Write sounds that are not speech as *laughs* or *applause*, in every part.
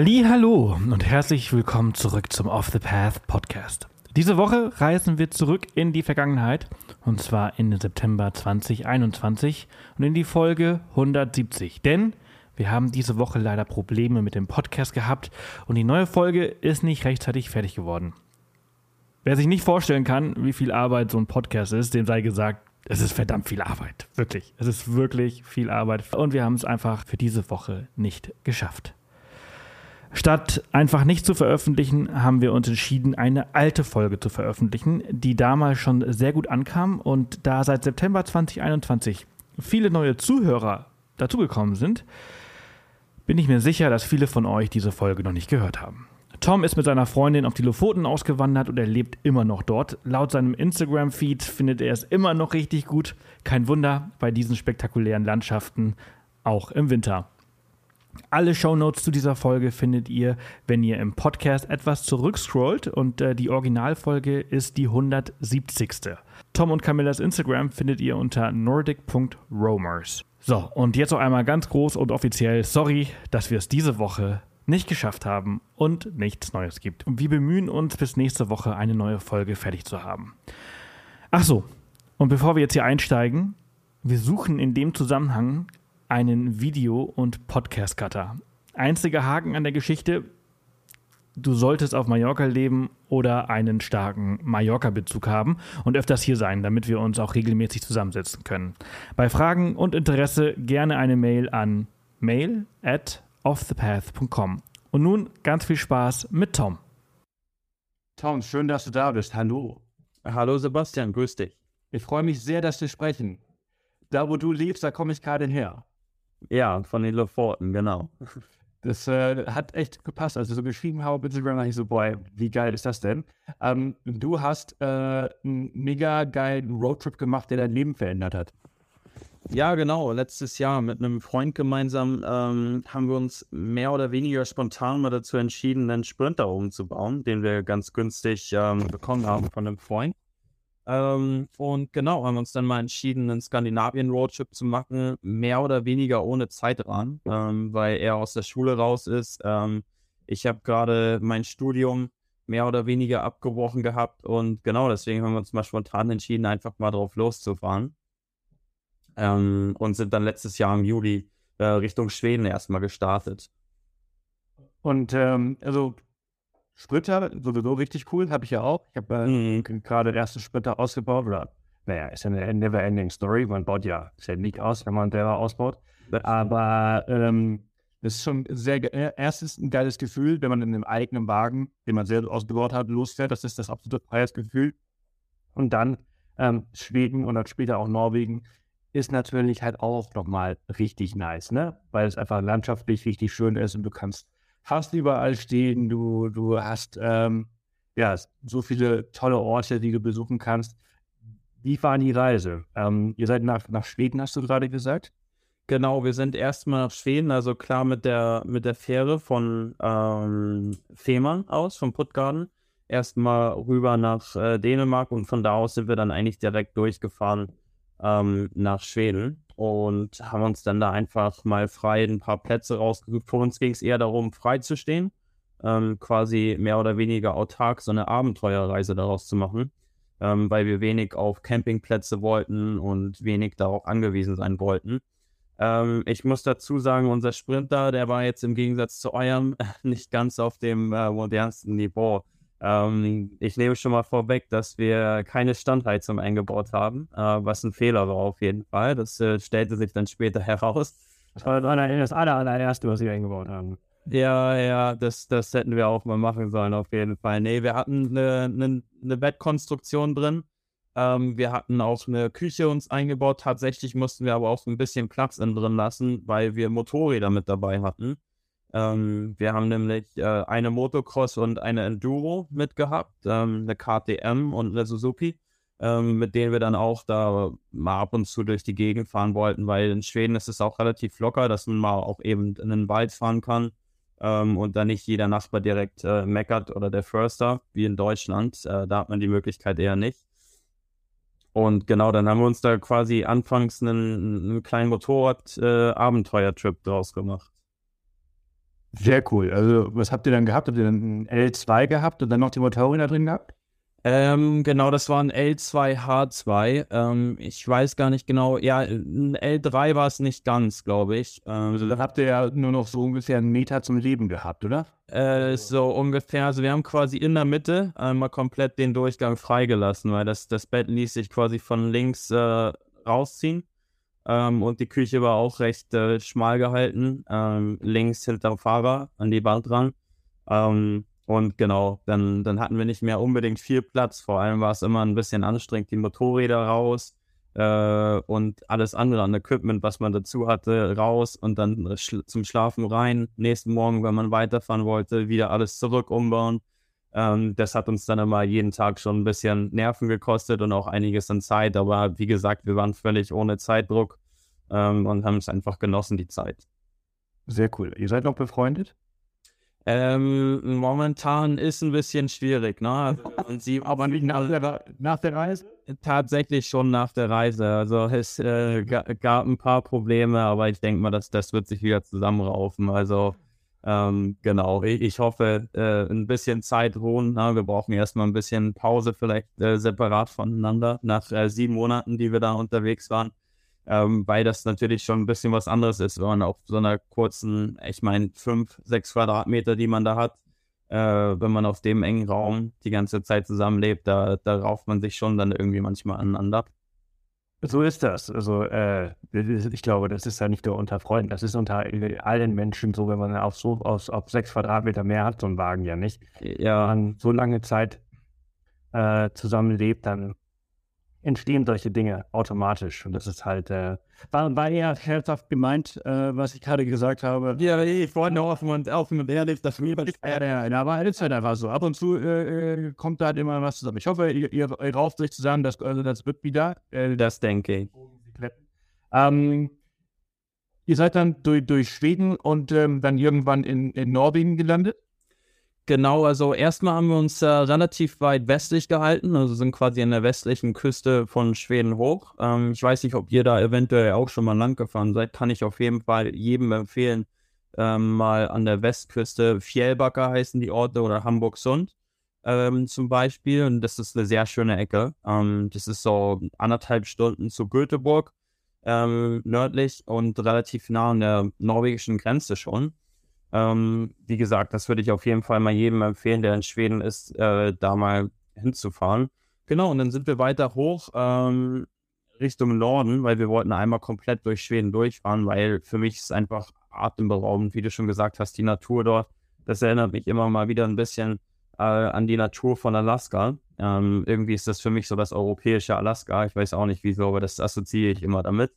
Halli, hallo und herzlich willkommen zurück zum Off the Path Podcast. Diese Woche reisen wir zurück in die Vergangenheit und zwar in den September 2021 und in die Folge 170. Denn wir haben diese Woche leider Probleme mit dem Podcast gehabt und die neue Folge ist nicht rechtzeitig fertig geworden. Wer sich nicht vorstellen kann, wie viel Arbeit so ein Podcast ist, dem sei gesagt, es ist verdammt viel Arbeit. Wirklich. Es ist wirklich viel Arbeit. Und wir haben es einfach für diese Woche nicht geschafft. Statt einfach nicht zu veröffentlichen, haben wir uns entschieden, eine alte Folge zu veröffentlichen, die damals schon sehr gut ankam und da seit September 2021 viele neue Zuhörer dazugekommen sind, bin ich mir sicher, dass viele von euch diese Folge noch nicht gehört haben. Tom ist mit seiner Freundin auf die Lofoten ausgewandert und er lebt immer noch dort. Laut seinem Instagram-Feed findet er es immer noch richtig gut. Kein Wunder bei diesen spektakulären Landschaften, auch im Winter. Alle Shownotes zu dieser Folge findet ihr, wenn ihr im Podcast etwas zurückscrollt und äh, die Originalfolge ist die 170. Tom und Camillas Instagram findet ihr unter nordic.romers. So, und jetzt noch einmal ganz groß und offiziell, sorry, dass wir es diese Woche nicht geschafft haben und nichts Neues gibt. Wir bemühen uns, bis nächste Woche eine neue Folge fertig zu haben. Ach so, und bevor wir jetzt hier einsteigen, wir suchen in dem Zusammenhang einen Video- und Podcast-Cutter. Einziger Haken an der Geschichte, du solltest auf Mallorca leben oder einen starken Mallorca-Bezug haben und öfters hier sein, damit wir uns auch regelmäßig zusammensetzen können. Bei Fragen und Interesse gerne eine Mail an mail at offthepath.com. Und nun ganz viel Spaß mit Tom. Tom, schön, dass du da bist. Hallo. Hallo Sebastian, grüß dich. Ich freue mich sehr, dass wir sprechen. Da, wo du lebst, da komme ich gerade her. Ja, von den Lofoten, genau. Das äh, hat echt gepasst. Als ich so geschrieben habe, bitte war ich so, boy, wie geil ist das denn? Ähm, du hast äh, einen mega geilen Roadtrip gemacht, der dein Leben verändert hat. Ja, genau. Letztes Jahr mit einem Freund gemeinsam ähm, haben wir uns mehr oder weniger spontan mal dazu entschieden, einen Sprinter umzubauen, den wir ganz günstig ähm, bekommen haben von einem Freund. Ähm, und genau, haben uns dann mal entschieden, einen Skandinavien-Roadtrip zu machen, mehr oder weniger ohne Zeitrahmen, ähm, weil er aus der Schule raus ist. Ähm, ich habe gerade mein Studium mehr oder weniger abgebrochen gehabt und genau deswegen haben wir uns mal spontan entschieden, einfach mal drauf loszufahren. Ähm, und sind dann letztes Jahr im Juli äh, Richtung Schweden erstmal gestartet. Und ähm, also Sprinter, sowieso richtig cool, habe ich ja auch. Ich habe äh, mhm. gerade den ersten Sprinter ausgebaut. Oder, naja, ist ja eine never-ending Story. Man baut ja ständig aus, wenn man selber ausbaut. Aber ähm, das ist schon sehr, erstens ein geiles Gefühl, wenn man in einem eigenen Wagen, den man selbst ausgebaut hat, losfährt. Das ist das absolute freies Gefühl. Und dann ähm, Schweden und dann später auch Norwegen ist natürlich halt auch nochmal richtig nice, ne? Weil es einfach landschaftlich richtig schön ist und du kannst fast überall stehen, du, du hast ähm, ja so viele tolle Orte, die du besuchen kannst. Wie war die Reise? Ähm, ihr seid nach, nach Schweden, hast du gerade gesagt? Genau, wir sind erstmal nach Schweden, also klar mit der, mit der Fähre von ähm, Fehmarn aus, von Puttgarden, erstmal rüber nach äh, Dänemark und von da aus sind wir dann eigentlich direkt durchgefahren ähm, nach Schweden und haben uns dann da einfach mal frei ein paar Plätze rausgesucht. Für uns ging es eher darum, frei zu stehen, ähm, quasi mehr oder weniger autark so eine Abenteuerreise daraus zu machen, ähm, weil wir wenig auf Campingplätze wollten und wenig darauf angewiesen sein wollten. Ähm, ich muss dazu sagen, unser Sprinter, der war jetzt im Gegensatz zu eurem *laughs* nicht ganz auf dem äh, modernsten Niveau. Ähm, ich nehme schon mal vorweg, dass wir keine Standheizung eingebaut haben, äh, was ein Fehler war auf jeden Fall. Das äh, stellte sich dann später *laughs* heraus. Das war das aller, allererste, was wir eingebaut haben. Ja, ja, das, das hätten wir auch mal machen sollen, auf jeden Fall. Nee, wir hatten eine, eine, eine Bettkonstruktion drin. Ähm, wir hatten auch eine Küche uns eingebaut. Tatsächlich mussten wir aber auch ein bisschen Platz innen drin lassen, weil wir Motorräder mit dabei hatten. Ähm, wir haben nämlich äh, eine Motocross und eine Enduro mitgehabt, ähm, eine KTM und eine Suzuki, ähm, mit denen wir dann auch da mal ab und zu durch die Gegend fahren wollten, weil in Schweden ist es auch relativ locker, dass man mal auch eben in den Wald fahren kann ähm, und dann nicht jeder Nachbar direkt äh, meckert oder der Förster, wie in Deutschland. Äh, da hat man die Möglichkeit eher nicht. Und genau, dann haben wir uns da quasi anfangs einen, einen kleinen Motorrad-Abenteuer-Trip äh, draus gemacht. Sehr cool. Also, was habt ihr dann gehabt? Habt ihr dann ein L2 gehabt und dann noch die Motorräder drin gehabt? Ähm, genau, das war ein L2H2. Ähm, ich weiß gar nicht genau. Ja, ein L3 war es nicht ganz, glaube ich. Ähm, also dann habt ihr ja nur noch so ungefähr einen Meter zum Leben gehabt, oder? Äh, so ungefähr. Also wir haben quasi in der Mitte einmal komplett den Durchgang freigelassen, weil das, das Bett ließ sich quasi von links äh, rausziehen. Ähm, und die Küche war auch recht äh, schmal gehalten, ähm, links hinterm Fahrer an die Wand dran. Ähm, und genau, dann, dann hatten wir nicht mehr unbedingt viel Platz. Vor allem war es immer ein bisschen anstrengend, die Motorräder raus äh, und alles andere an Equipment, was man dazu hatte, raus und dann schl zum Schlafen rein. Nächsten Morgen, wenn man weiterfahren wollte, wieder alles zurück umbauen. Ähm, das hat uns dann immer jeden Tag schon ein bisschen Nerven gekostet und auch einiges an Zeit. Aber wie gesagt, wir waren völlig ohne Zeitdruck ähm, und haben es einfach genossen, die Zeit. Sehr cool. Ihr seid noch befreundet? Ähm, momentan ist ein bisschen schwierig, ne? Also, und sie, aber nicht nach der, nach der Reise? Tatsächlich schon nach der Reise. Also es äh, gab ein paar Probleme, aber ich denke mal, dass das wird sich wieder zusammenraufen. Also ähm, genau, ich, ich hoffe, äh, ein bisschen Zeit ruhen. Na, wir brauchen erstmal ein bisschen Pause, vielleicht äh, separat voneinander, nach äh, sieben Monaten, die wir da unterwegs waren ähm, weil das natürlich schon ein bisschen was anderes ist, wenn man auf so einer kurzen, ich meine, fünf, sechs Quadratmeter, die man da hat, äh, wenn man auf dem engen Raum die ganze Zeit zusammenlebt, da, da rauft man sich schon dann irgendwie manchmal aneinander. So ist das. Also äh, ich glaube, das ist ja nicht nur unter Freunden, das ist unter allen Menschen so, wenn man auf so auf, auf sechs Quadratmeter mehr hat, so ein Wagen ja nicht. Ja. Wenn man so lange Zeit äh, zusammenlebt, dann entstehen solche Dinge automatisch. Und das ist halt, äh, war, war eher herzhaft gemeint, äh, was ich gerade gesagt habe. Ja, ich wollte offen und offen und ehrlich, das mir ja, ja, ja, aber es ist halt einfach so. Ab und zu äh, äh, kommt da halt immer was zusammen. Ich hoffe, ihr, ihr, ihr rauft sich zusammen, das, also das wird wieder. Äh, das denke ich. Ähm, ihr seid dann durch, durch Schweden und ähm, dann irgendwann in, in Norwegen gelandet? Genau, also erstmal haben wir uns äh, relativ weit westlich gehalten, also sind quasi an der westlichen Küste von Schweden hoch. Ähm, ich weiß nicht, ob ihr da eventuell auch schon mal lang gefahren seid, kann ich auf jeden Fall jedem empfehlen, ähm, mal an der Westküste, Fjellbacker heißen die Orte oder Hamburg-Sund ähm, zum Beispiel. Und das ist eine sehr schöne Ecke. Ähm, das ist so anderthalb Stunden zu Göteborg ähm, nördlich und relativ nah an der norwegischen Grenze schon. Ähm, wie gesagt, das würde ich auf jeden Fall mal jedem empfehlen, der in Schweden ist, äh, da mal hinzufahren. Genau, und dann sind wir weiter hoch ähm, Richtung Norden, weil wir wollten einmal komplett durch Schweden durchfahren, weil für mich ist einfach atemberaubend, wie du schon gesagt hast, die Natur dort. Das erinnert mich immer mal wieder ein bisschen äh, an die Natur von Alaska. Ähm, irgendwie ist das für mich so das europäische Alaska. Ich weiß auch nicht wieso, aber das assoziiere ich immer damit.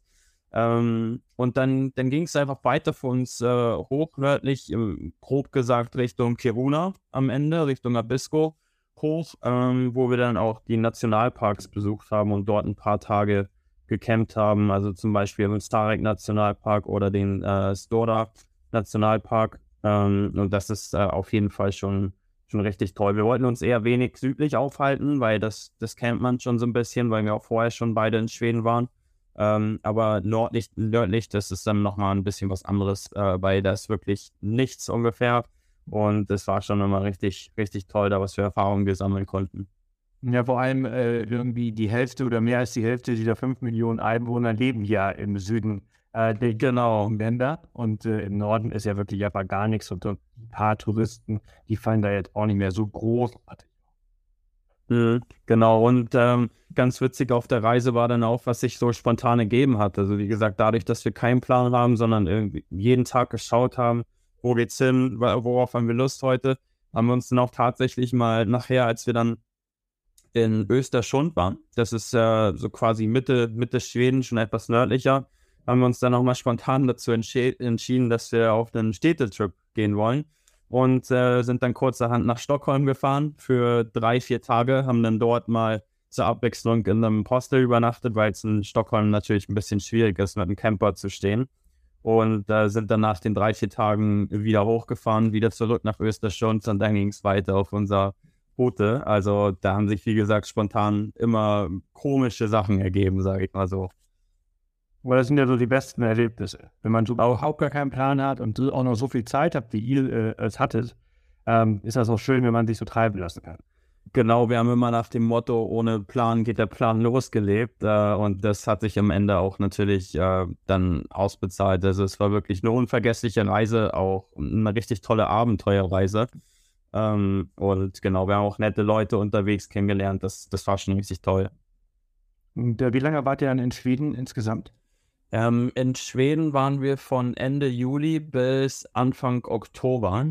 Ähm, und dann, dann ging es einfach weiter für uns äh, hoch nördlich, grob gesagt Richtung Kiruna am Ende, Richtung Abisko hoch, ähm, wo wir dann auch die Nationalparks besucht haben und dort ein paar Tage gecampt haben. Also zum Beispiel im Starek Nationalpark oder den äh, Stora Nationalpark. Ähm, und das ist äh, auf jeden Fall schon, schon richtig toll. Wir wollten uns eher wenig südlich aufhalten, weil das, das kennt man schon so ein bisschen, weil wir auch vorher schon beide in Schweden waren. Ähm, aber nördlich, nördlich, das ist dann nochmal ein bisschen was anderes, äh, weil da ist wirklich nichts ungefähr. Und es war schon immer richtig, richtig toll, da was für Erfahrungen wir sammeln konnten. Ja, vor allem äh, irgendwie die Hälfte oder mehr als die Hälfte dieser 5 Millionen Einwohner leben ja im Süden äh, der genau. Länder. Und äh, im Norden ist ja wirklich einfach gar nichts. Und ein paar Touristen, die fallen da jetzt auch nicht mehr so großartig Mhm, genau, und ähm, ganz witzig auf der Reise war dann auch, was sich so spontan ergeben hat. Also wie gesagt, dadurch, dass wir keinen Plan haben, sondern irgendwie jeden Tag geschaut haben, wo geht's hin, worauf haben wir Lust heute, haben wir uns dann auch tatsächlich mal nachher, als wir dann in Österschund waren, das ist äh, so quasi Mitte, Mitte Schweden, schon etwas nördlicher, haben wir uns dann auch mal spontan dazu entschieden, dass wir auf einen Städtetrip gehen wollen und äh, sind dann kurzerhand nach Stockholm gefahren für drei, vier Tage, haben dann dort mal zur Abwechslung in einem Hostel übernachtet, weil es in Stockholm natürlich ein bisschen schwierig ist, mit einem Camper zu stehen. Und äh, sind dann nach den drei, vier Tagen wieder hochgefahren, wieder zurück nach Österschund und dann ging es weiter auf unser Route. Also da haben sich, wie gesagt, spontan immer komische Sachen ergeben, sage ich mal so. Weil das sind ja so die besten Erlebnisse. Wenn man so überhaupt gar keinen Plan hat und auch noch so viel Zeit hat, wie ihr äh, es hattet, ähm, ist das auch schön, wenn man sich so treiben lassen kann. Genau, wir haben immer nach dem Motto, ohne Plan geht der Plan losgelebt. Äh, und das hat sich am Ende auch natürlich äh, dann ausbezahlt. Also es war wirklich eine unvergessliche Reise, auch eine richtig tolle Abenteuerreise. Ähm, und genau, wir haben auch nette Leute unterwegs kennengelernt. Das, das war schon richtig toll. Und äh, wie lange wart ihr dann in Schweden insgesamt? Ähm, in Schweden waren wir von Ende Juli bis Anfang Oktober.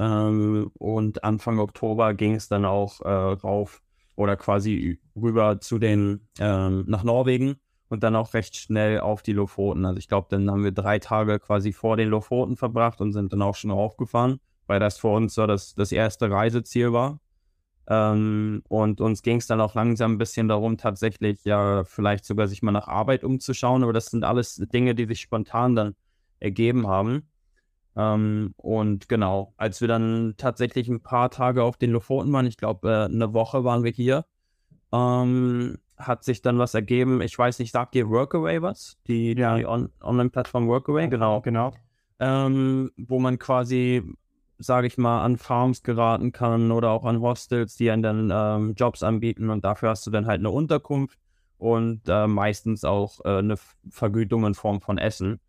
Ähm, und Anfang Oktober ging es dann auch äh, rauf oder quasi rüber zu den ähm, nach Norwegen und dann auch recht schnell auf die Lofoten. Also ich glaube, dann haben wir drei Tage quasi vor den Lofoten verbracht und sind dann auch schon raufgefahren, weil das für uns so das, das erste Reiseziel war. Ähm, und uns ging es dann auch langsam ein bisschen darum, tatsächlich ja vielleicht sogar sich mal nach Arbeit umzuschauen. Aber das sind alles Dinge, die sich spontan dann ergeben haben. Ähm, und genau, als wir dann tatsächlich ein paar Tage auf den Lofoten waren, ich glaube, äh, eine Woche waren wir hier, ähm, hat sich dann was ergeben. Ich weiß nicht, sagt dir Workaway was? Die, ja. die On Online-Plattform Workaway? Genau, genau. Ähm, wo man quasi sage ich mal, an Farms geraten kann oder auch an Hostels, die einen dann ähm, Jobs anbieten und dafür hast du dann halt eine Unterkunft und äh, meistens auch äh, eine Vergütung in Form von Essen.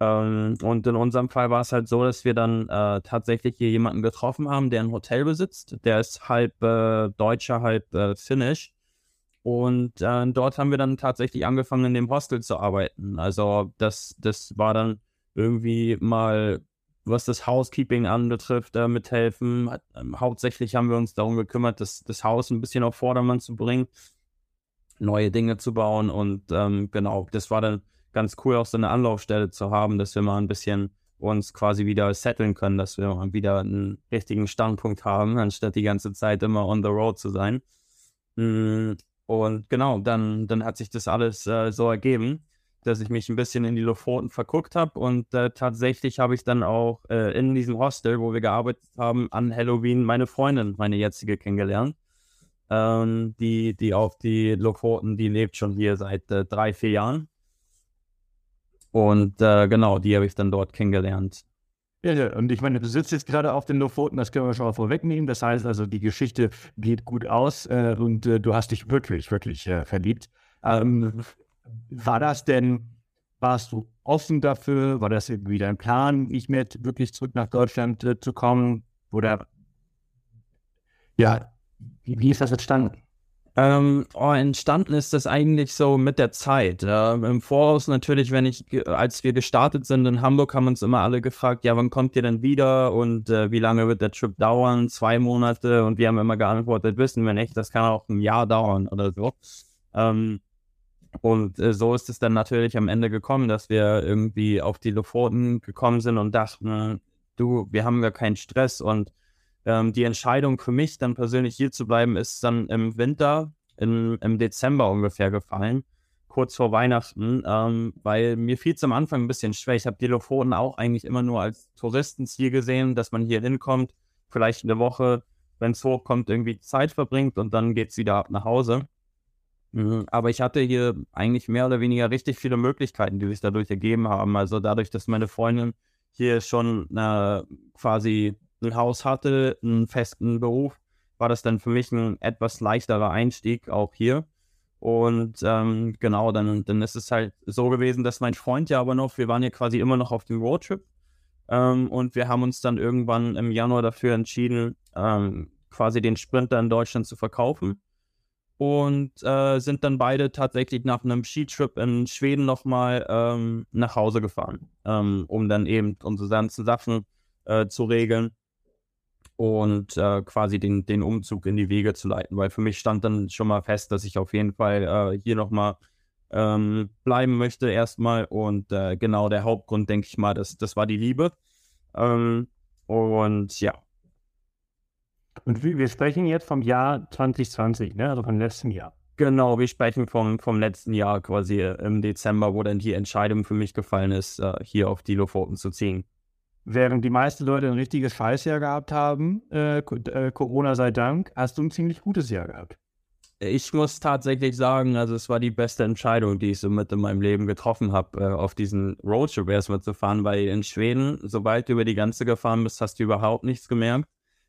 Ähm, und in unserem Fall war es halt so, dass wir dann äh, tatsächlich hier jemanden getroffen haben, der ein Hotel besitzt. Der ist halb äh, Deutscher, halb äh, Finnisch. Und äh, dort haben wir dann tatsächlich angefangen, in dem Hostel zu arbeiten. Also das, das war dann irgendwie mal was das Housekeeping anbetrifft, äh, mithelfen. Ähm, hauptsächlich haben wir uns darum gekümmert, das, das Haus ein bisschen auf Vordermann zu bringen, neue Dinge zu bauen und ähm, genau, das war dann ganz cool, auch so eine Anlaufstelle zu haben, dass wir mal ein bisschen uns quasi wieder setteln können, dass wir mal wieder einen richtigen Standpunkt haben, *laughs* anstatt die ganze Zeit immer on the road zu sein. Mm, und genau, dann, dann hat sich das alles äh, so ergeben dass ich mich ein bisschen in die Lofoten verguckt habe und äh, tatsächlich habe ich dann auch äh, in diesem Hostel, wo wir gearbeitet haben, an Halloween meine Freundin, meine jetzige, kennengelernt. Ähm, die, die auf die Lofoten, die lebt schon hier seit äh, drei, vier Jahren. Und äh, genau, die habe ich dann dort kennengelernt. Ja, ja, und ich meine, du sitzt jetzt gerade auf den Lofoten, das können wir schon mal vorwegnehmen. Das heißt also, die Geschichte geht gut aus äh, und äh, du hast dich wirklich, wirklich verliebt. Ähm, war das denn, warst du offen dafür? War das irgendwie dein Plan, nicht mehr wirklich zurück nach Deutschland äh, zu kommen? Oder ja, wie, wie ist das entstanden? Ähm, oh, entstanden ist das eigentlich so mit der Zeit. Ja. Im Voraus natürlich, wenn ich, als wir gestartet sind in Hamburg, haben uns immer alle gefragt, ja, wann kommt ihr denn wieder und äh, wie lange wird der Trip dauern? Zwei Monate und wir haben immer geantwortet, wissen wir nicht, das kann auch ein Jahr dauern oder so. Ähm, und äh, so ist es dann natürlich am Ende gekommen, dass wir irgendwie auf die Lofoten gekommen sind und dachten, du, wir haben ja keinen Stress. Und ähm, die Entscheidung für mich dann persönlich hier zu bleiben, ist dann im Winter, in, im Dezember ungefähr gefallen, kurz vor Weihnachten, ähm, weil mir fiel es am Anfang ein bisschen schwer. Ich habe die Lofoten auch eigentlich immer nur als Touristenziel gesehen, dass man hier hinkommt, vielleicht eine Woche, wenn es hochkommt, irgendwie Zeit verbringt und dann geht es wieder ab nach Hause. Mhm. Aber ich hatte hier eigentlich mehr oder weniger richtig viele Möglichkeiten, die sich dadurch ergeben haben. Also dadurch, dass meine Freundin hier schon äh, quasi ein Haus hatte, einen festen Beruf, war das dann für mich ein etwas leichterer Einstieg auch hier. Und ähm, genau, dann, dann ist es halt so gewesen, dass mein Freund ja aber noch, wir waren ja quasi immer noch auf dem Roadtrip. Ähm, und wir haben uns dann irgendwann im Januar dafür entschieden, ähm, quasi den Sprinter in Deutschland zu verkaufen und äh, sind dann beide tatsächlich nach einem Skitrip in Schweden nochmal ähm, nach Hause gefahren, ähm, um dann eben unsere ganzen Sachen äh, zu regeln und äh, quasi den, den Umzug in die Wege zu leiten, weil für mich stand dann schon mal fest, dass ich auf jeden Fall äh, hier nochmal ähm, bleiben möchte erstmal und äh, genau der Hauptgrund, denke ich mal, das, das war die Liebe. Ähm, und ja, und wir sprechen jetzt vom Jahr 2020, ne? also vom letzten Jahr. Genau, wir sprechen vom, vom letzten Jahr quasi äh, im Dezember, wo dann die Entscheidung für mich gefallen ist, äh, hier auf die Lofoten zu ziehen. Während die meisten Leute ein richtiges Scheißjahr gehabt haben, äh, äh, Corona sei Dank, hast du ein ziemlich gutes Jahr gehabt. Ich muss tatsächlich sagen, also es war die beste Entscheidung, die ich so mit in meinem Leben getroffen habe, auf diesen Roadtrip erstmal zu fahren, weil in Schweden, sobald du über die Grenze gefahren bist, hast du überhaupt nichts gemerkt.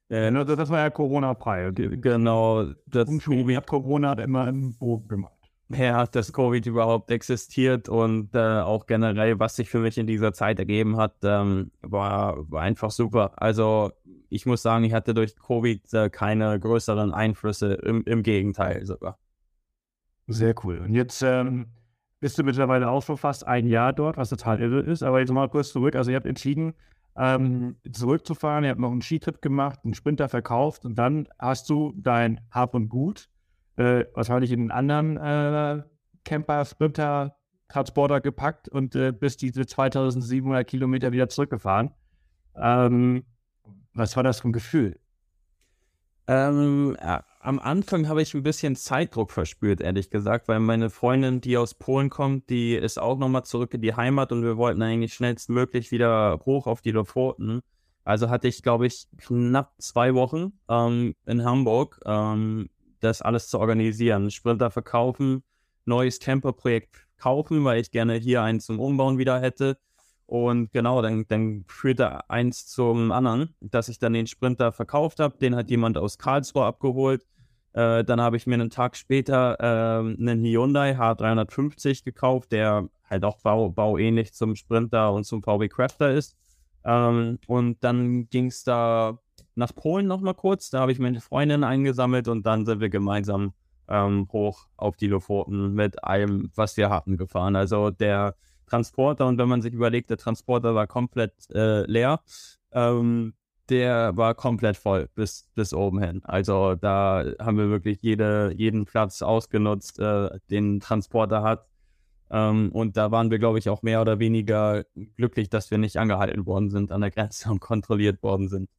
Äh, das war ja Corona-frei. Genau. Das, und Covid hat Corona immer im Bogen gemacht. Ja, hat das Covid überhaupt existiert und äh, auch generell, was sich für mich in dieser Zeit ergeben hat, ähm, war, war einfach super. Also ich muss sagen, ich hatte durch Covid äh, keine größeren Einflüsse, im, im, Gegenteil sogar. Sehr cool. Und jetzt ähm, bist du mittlerweile auch schon fast ein Jahr dort, was total irre ist. Aber jetzt mal kurz zurück. Also ihr habt entschieden, ähm, zurückzufahren. Ihr habt noch einen Skitrip gemacht, einen Sprinter verkauft und dann hast du dein Hab und Gut äh, wahrscheinlich in einen anderen äh, Camper, Sprinter, Transporter gepackt und äh, bis diese 2700 Kilometer wieder zurückgefahren. Ähm, was war das für ein Gefühl? Ähm, ja, am Anfang habe ich ein bisschen Zeitdruck verspürt, ehrlich gesagt, weil meine Freundin, die aus Polen kommt, die ist auch nochmal zurück in die Heimat und wir wollten eigentlich schnellstmöglich wieder hoch auf die Lofoten. Also hatte ich, glaube ich, knapp zwei Wochen ähm, in Hamburg, ähm, das alles zu organisieren. Sprinter verkaufen, neues Camper-Projekt kaufen, weil ich gerne hier eins zum Umbauen wieder hätte. Und genau, dann, dann führte eins zum anderen, dass ich dann den Sprinter verkauft habe. Den hat jemand aus Karlsruhe abgeholt. Äh, dann habe ich mir einen Tag später äh, einen Hyundai H350 gekauft, der halt auch bau, bauähnlich zum Sprinter und zum VW Crafter ist. Ähm, und dann ging es da nach Polen noch mal kurz. Da habe ich meine Freundin eingesammelt und dann sind wir gemeinsam ähm, hoch auf die Lofoten mit allem, was wir hatten, gefahren. Also der Transporter und wenn man sich überlegt, der Transporter war komplett äh, leer. Ähm, der war komplett voll bis, bis oben hin. Also da haben wir wirklich jede, jeden Platz ausgenutzt, äh, den Transporter hat. Ähm, und da waren wir, glaube ich, auch mehr oder weniger glücklich, dass wir nicht angehalten worden sind an der Grenze *laughs* und kontrolliert worden sind.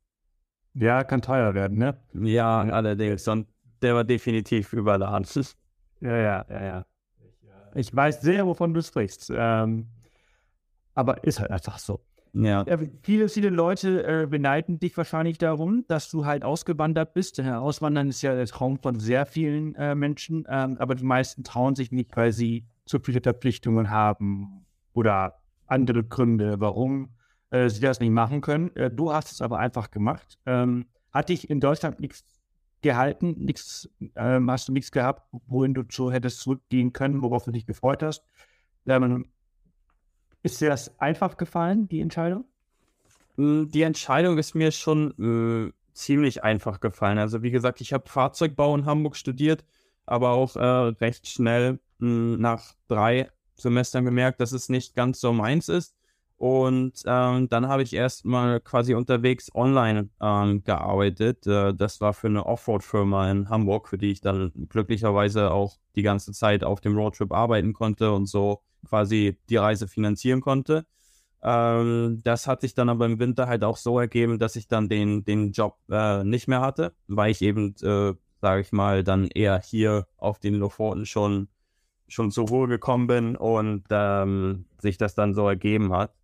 Ja, kann teuer werden, ne? Ja, allerdings. Und der war definitiv überladen. *laughs* Ja, ja, ja, ja. Ich weiß sehr, wovon du sprichst. Ähm, aber ist halt einfach so. Ja. viele, viele Leute äh, beneiden dich wahrscheinlich darum, dass du halt ausgewandert bist. Ja, Auswandern ist ja der Traum von sehr vielen äh, Menschen, ähm, aber die meisten trauen sich nicht, weil sie zu viele Verpflichtungen haben oder andere Gründe, warum äh, sie das nicht machen können. Äh, du hast es aber einfach gemacht. Ähm, hat dich in Deutschland nichts gehalten, nichts, ähm, hast du nichts gehabt, wohin du so hättest zurückgehen können, worauf du dich gefreut hast. Ähm, ist dir das einfach gefallen, die Entscheidung? Hm, die Entscheidung ist mir schon äh, ziemlich einfach gefallen. Also wie gesagt, ich habe Fahrzeugbau in Hamburg studiert, aber auch äh, recht schnell mh, hm, nach drei Semestern gemerkt, dass es nicht ganz so meins ist. Und ähm, dann habe ich erstmal quasi unterwegs online ähm, gearbeitet. Äh, das war für eine Offroad-Firma in Hamburg, für die ich dann glücklicherweise auch die ganze Zeit auf dem Roadtrip arbeiten konnte und so quasi die Reise finanzieren konnte. Ähm, das hat sich dann aber im Winter halt auch so ergeben, dass ich dann den, den Job äh, nicht mehr hatte, weil ich eben, äh, sage ich mal, dann eher hier auf den Lofoten schon schon zur Ruhe gekommen bin und ähm, sich das dann so ergeben hat.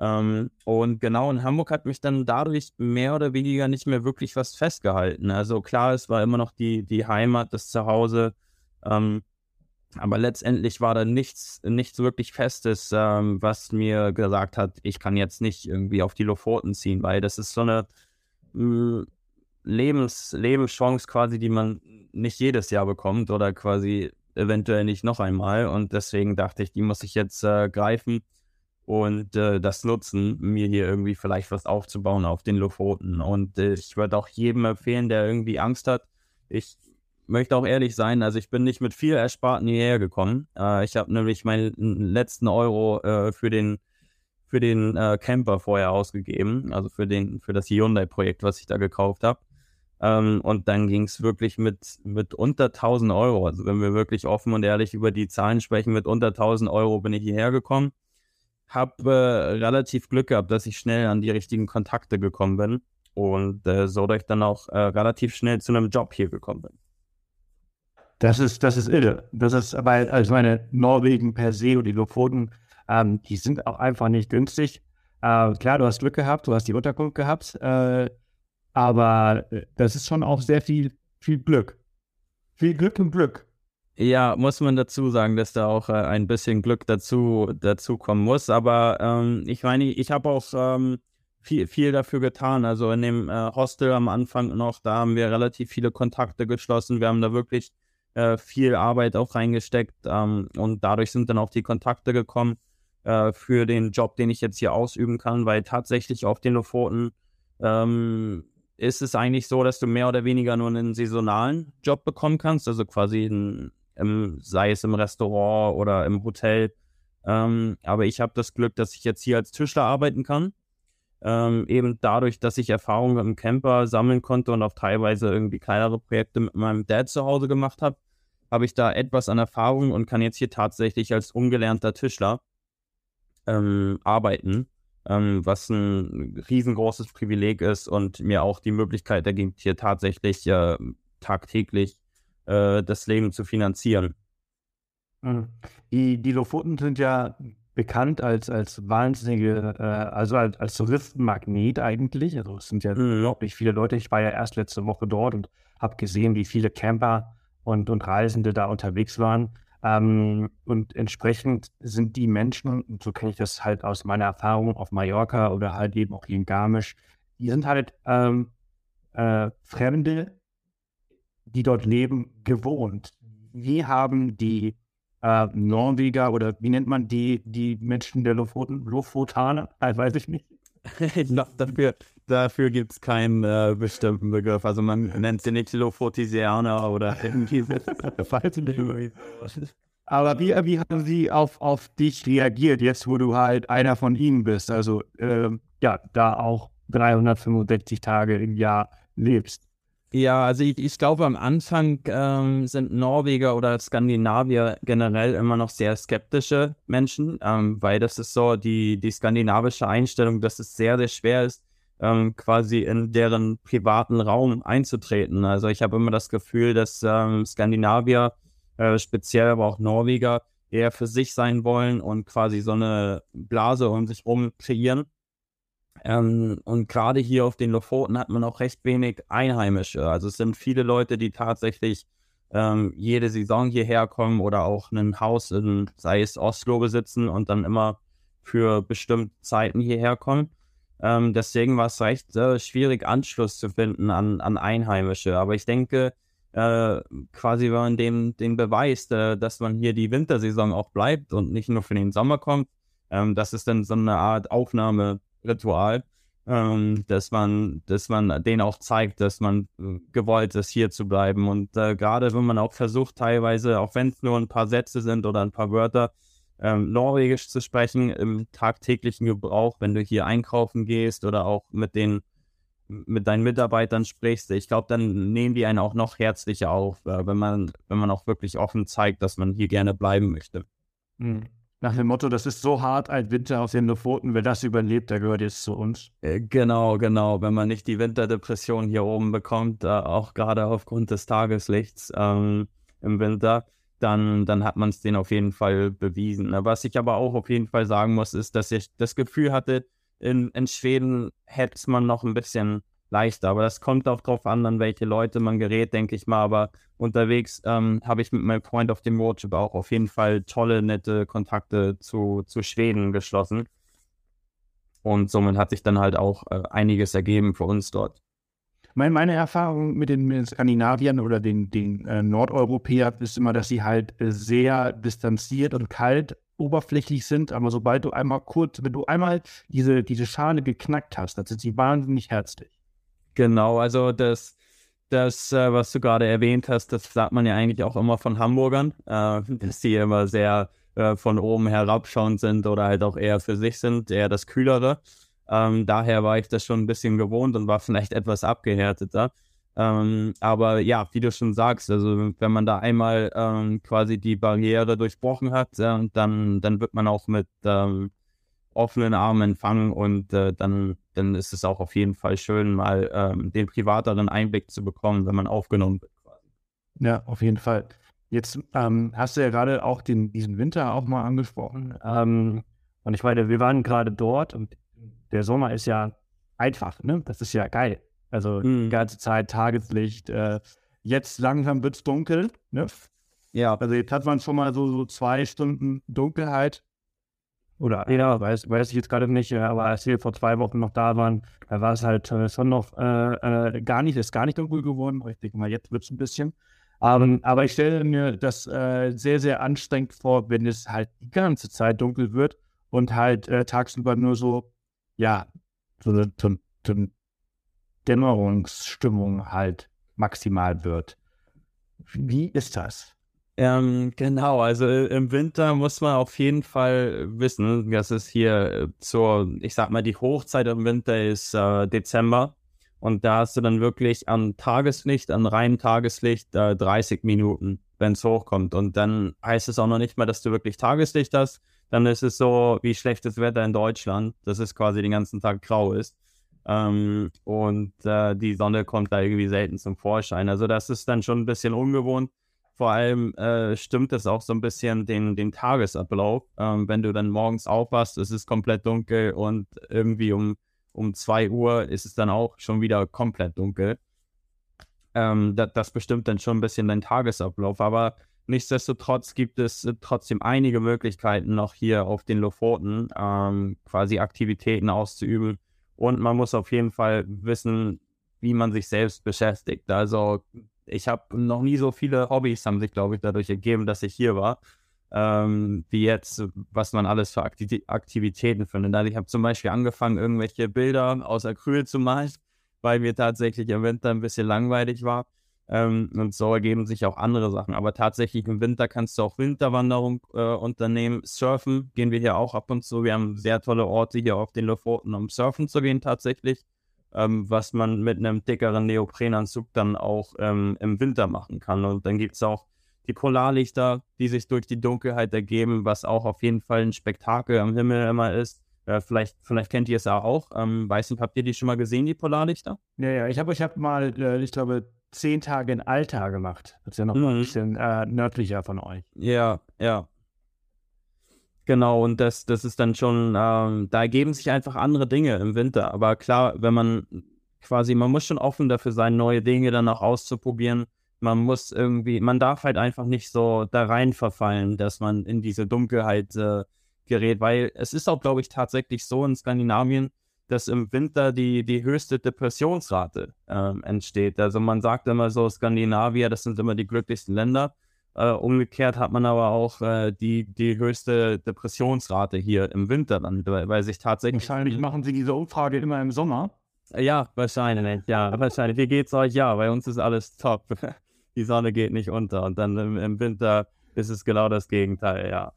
Ähm, und genau in Hamburg hat mich dann dadurch mehr oder weniger nicht mehr wirklich was festgehalten. Also klar, es war immer noch die, die Heimat, das Zuhause. Ähm, aber letztendlich war da nichts, nichts wirklich Festes, ähm, was mir gesagt hat, ich kann jetzt nicht irgendwie auf die Lofoten ziehen, weil das ist so eine mh, Lebens, Lebenschance quasi, die man nicht jedes Jahr bekommt oder quasi eventuell nicht noch einmal. Und deswegen dachte ich, die muss ich jetzt äh, greifen und äh, das nutzen, mir hier irgendwie vielleicht was aufzubauen auf den Lofoten. Und äh, ich würde auch jedem empfehlen, der irgendwie Angst hat. Ich möchte auch ehrlich sein, also ich bin nicht mit viel Ersparten hierher gekommen. Äh, ich habe nämlich meinen letzten Euro äh, für den für den äh, Camper vorher ausgegeben, also für den für das Hyundai-Projekt, was ich da gekauft habe. Ähm, und dann ging es wirklich mit, mit unter 1000 Euro. Also wenn wir wirklich offen und ehrlich über die Zahlen sprechen, mit unter 1000 Euro bin ich hierher gekommen habe äh, relativ Glück gehabt, dass ich schnell an die richtigen Kontakte gekommen bin und äh, so dass ich dann auch äh, relativ schnell zu einem Job hier gekommen bin. Das ist, das ist irre. Das ist, weil, also meine Norwegen per se und die Lofoten, ähm, die sind auch einfach nicht günstig. Äh, klar, du hast Glück gehabt, du hast die Unterkunft gehabt, äh, aber äh, das ist schon auch sehr viel, viel Glück. Viel Glück im Glück. Ja, muss man dazu sagen, dass da auch äh, ein bisschen Glück dazu, dazu kommen muss. Aber ähm, ich meine, ich habe auch ähm, viel, viel dafür getan. Also in dem äh, Hostel am Anfang noch, da haben wir relativ viele Kontakte geschlossen. Wir haben da wirklich äh, viel Arbeit auch reingesteckt ähm, und dadurch sind dann auch die Kontakte gekommen äh, für den Job, den ich jetzt hier ausüben kann, weil tatsächlich auf den Lofoten ähm, ist es eigentlich so, dass du mehr oder weniger nur einen saisonalen Job bekommen kannst, also quasi ein, im, sei es im Restaurant oder im Hotel. Ähm, aber ich habe das Glück, dass ich jetzt hier als Tischler arbeiten kann. Ähm, eben dadurch, dass ich Erfahrungen im Camper sammeln konnte und auch teilweise irgendwie kleinere Projekte mit meinem Dad zu Hause gemacht habe, habe ich da etwas an Erfahrung und kann jetzt hier tatsächlich als ungelernter Tischler ähm, arbeiten ähm, was ein riesengroßes Privileg ist und mir auch die Möglichkeit ergibt, hier tatsächlich äh, tagtäglich äh, das Leben zu finanzieren. Mhm. Die, die Lofoten sind ja bekannt als, als wahnsinnige, äh, also als, als Touristenmagnet eigentlich. Also es sind ja mhm. unglaublich viele Leute. Ich war ja erst letzte Woche dort und habe gesehen, wie viele Camper und, und Reisende da unterwegs waren. Ähm, und entsprechend sind die Menschen, und so kenne ich das halt aus meiner Erfahrung auf Mallorca oder halt eben auch hier in Garmisch, die sind halt ähm, äh, Fremde, die dort leben, gewohnt. Wie haben die äh, Norweger oder wie nennt man die, die Menschen der Lofoten, Lofotaner? *laughs* Äh, weiß ich nicht. *laughs* dafür dafür gibt es keinen äh, bestimmten Begriff. Also man nennt sie nicht Lofotisianer oder *laughs* irgendwie. Aber wie, wie haben sie auf, auf dich reagiert, jetzt wo du halt einer von ihnen bist? Also äh, ja, da auch 365 Tage im Jahr lebst. Ja, also ich, ich glaube, am Anfang ähm, sind Norweger oder Skandinavier generell immer noch sehr skeptische Menschen, ähm, weil das ist so die, die skandinavische Einstellung, dass es sehr, sehr schwer ist, ähm, quasi in deren privaten Raum einzutreten. Also ich habe immer das Gefühl, dass ähm, Skandinavier, äh, speziell aber auch Norweger, eher für sich sein wollen und quasi so eine Blase um sich herum kreieren. Ähm, und gerade hier auf den Lofoten hat man auch recht wenig Einheimische. Also es sind viele Leute, die tatsächlich ähm, jede Saison hierher kommen oder auch ein Haus in, sei es Oslo besitzen und dann immer für bestimmte Zeiten hierher kommen. Ähm, deswegen war es recht äh, schwierig, Anschluss zu finden an, an Einheimische. Aber ich denke, äh, quasi, wenn man dem, dem beweist, äh, dass man hier die Wintersaison auch bleibt und nicht nur für den Sommer kommt, ähm, das ist dann so eine Art Aufnahmeritual, ähm, dass man, dass man denen auch zeigt, dass man äh, gewollt ist, hier zu bleiben. Und äh, gerade wenn man auch versucht, teilweise, auch wenn es nur ein paar Sätze sind oder ein paar Wörter, ähm, Norwegisch zu sprechen im tagtäglichen Gebrauch, wenn du hier einkaufen gehst oder auch mit den mit deinen Mitarbeitern sprichst. Ich glaube, dann nehmen die einen auch noch herzlicher auf, äh, wenn man wenn man auch wirklich offen zeigt, dass man hier gerne bleiben möchte. Mhm. Nach dem Motto, das ist so hart ein Winter auf den Lofoten, wer das überlebt, der gehört jetzt zu uns. Äh, genau, genau. Wenn man nicht die Winterdepression hier oben bekommt, auch gerade aufgrund des Tageslichts ähm, im Winter, dann, dann hat man es denen auf jeden Fall bewiesen. Ne? Was ich aber auch auf jeden Fall sagen muss, ist, dass ich das Gefühl hatte, in, in Schweden hätte man noch ein bisschen leichter. Aber das kommt auch drauf an, an welche Leute man gerät, denke ich mal. Aber unterwegs ähm, habe ich mit meinem Freund auf dem Roadtrip auch auf jeden Fall tolle, nette Kontakte zu, zu Schweden geschlossen. Und somit hat sich dann halt auch äh, einiges ergeben für uns dort. Meine, meine Erfahrung mit den, mit den Skandinaviern oder den, den äh, Nordeuropäern ist immer, dass sie halt äh, sehr distanziert und kalt oberflächlich sind, aber sobald du einmal kurz, wenn du einmal diese, diese Schale geknackt hast, dann sind sie wahnsinnig herzlich. Genau, also das, das, äh, was du gerade erwähnt hast, das sagt man ja eigentlich auch immer von Hamburgern, äh, dass die immer sehr äh, von oben herabschauend sind oder halt auch eher für sich sind, eher das Kühlere. Ähm, daher war ich das schon ein bisschen gewohnt und war vielleicht etwas abgehärteter. Ähm, aber ja, wie du schon sagst, also wenn man da einmal ähm, quasi die Barriere durchbrochen hat, äh, dann, dann wird man auch mit ähm, offenen Armen empfangen und äh, dann, dann ist es auch auf jeden Fall schön, mal ähm, den privateren Einblick zu bekommen, wenn man aufgenommen wird. Ja, auf jeden Fall. Jetzt ähm, hast du ja gerade auch den, diesen Winter auch mal angesprochen. Ähm, und ich meine, wir waren gerade dort und der Sommer ist ja einfach, ne? Das ist ja geil. Also mhm. die ganze Zeit Tageslicht, äh, jetzt langsam wird es dunkel. Ne? Ja. Also jetzt hat man schon mal so, so zwei Stunden Dunkelheit. Oder ja, weiß, weiß ich jetzt gerade nicht, aber als wir vor zwei Wochen noch da waren, da war es halt äh, schon noch äh, äh, gar nicht, ist gar nicht dunkel geworden. Ich denke mal, jetzt wird es ein bisschen. Um, aber ich stelle mir das äh, sehr, sehr anstrengend vor, wenn es halt die ganze Zeit dunkel wird und halt äh, tagsüber nur so, ja, so eine, so, so Dämmerungsstimmung halt maximal wird. Wie ist das? Ähm, genau, also äh, im Winter muss man auf jeden Fall wissen, dass es hier äh, zur, ich sag mal, die Hochzeit im Winter ist äh, Dezember. Und da hast du dann wirklich an Tageslicht, an reinem Tageslicht äh, 30 Minuten, wenn es hochkommt. Und dann heißt es auch noch nicht mal, dass du wirklich Tageslicht hast. Dann ist es so wie schlechtes Wetter in Deutschland, dass es quasi den ganzen Tag grau ist. Ähm, und äh, die Sonne kommt da irgendwie selten zum Vorschein. Also das ist dann schon ein bisschen ungewohnt. Vor allem äh, stimmt es auch so ein bisschen den, den Tagesablauf. Ähm, wenn du dann morgens aufwachst, es ist komplett dunkel und irgendwie um, um 2 Uhr ist es dann auch schon wieder komplett dunkel. Ähm, das, das bestimmt dann schon ein bisschen deinen Tagesablauf. Aber nichtsdestotrotz gibt es äh, trotzdem einige Möglichkeiten noch hier auf den Lofoten ähm, quasi Aktivitäten auszuüben. Und man muss auf jeden Fall wissen, wie man sich selbst beschäftigt. Also ich habe noch nie so viele Hobbys, haben sich, glaube ich, dadurch ergeben, dass ich hier war, ähm, wie jetzt, was man alles für Aktiv Aktivitäten findet. Also ich habe zum Beispiel angefangen, irgendwelche Bilder aus Acryl zu malen, weil mir tatsächlich im Winter ein bisschen langweilig war. Ähm, und so ergeben sich auch andere Sachen. Aber tatsächlich im Winter kannst du auch Winterwanderung äh, unternehmen. Surfen gehen wir hier auch ab und zu. Wir haben sehr tolle Orte hier auf den Lofoten, um surfen zu gehen tatsächlich ähm, was man mit einem dickeren Neoprenanzug dann auch ähm, im Winter machen kann. Und dann gibt es auch die Polarlichter, die sich durch die Dunkelheit ergeben, was auch auf jeden Fall ein Spektakel am Himmel immer ist. Äh, vielleicht, vielleicht kennt ihr es auch. Ähm, weiß nicht, habt ihr die schon mal gesehen, die Polarlichter? Ja, ja, ich habe ich hab mal, äh, ich glaube, zehn Tage in Alta gemacht. Das ist ja noch mhm. ein bisschen äh, nördlicher von euch. Ja, ja. Genau, und das, das ist dann schon, ähm, da ergeben sich einfach andere Dinge im Winter. Aber klar, wenn man quasi, man muss schon offen dafür sein, neue Dinge dann auch auszuprobieren. Man muss irgendwie, man darf halt einfach nicht so da rein verfallen, dass man in diese Dunkelheit äh, gerät, weil es ist auch, glaube ich, tatsächlich so in Skandinavien, dass im Winter die, die höchste Depressionsrate äh, entsteht. Also man sagt immer so, Skandinavier, das sind immer die glücklichsten Länder. Äh, umgekehrt hat man aber auch äh, die, die höchste Depressionsrate hier im Winter dann, weil sich tatsächlich. Wahrscheinlich machen Sie diese Umfrage immer im Sommer. Ja, wahrscheinlich, ja, wahrscheinlich. Wie geht's euch? Ja, bei uns ist alles top. *laughs* Die Sonne geht nicht unter und dann im, im Winter ist es genau das Gegenteil, ja.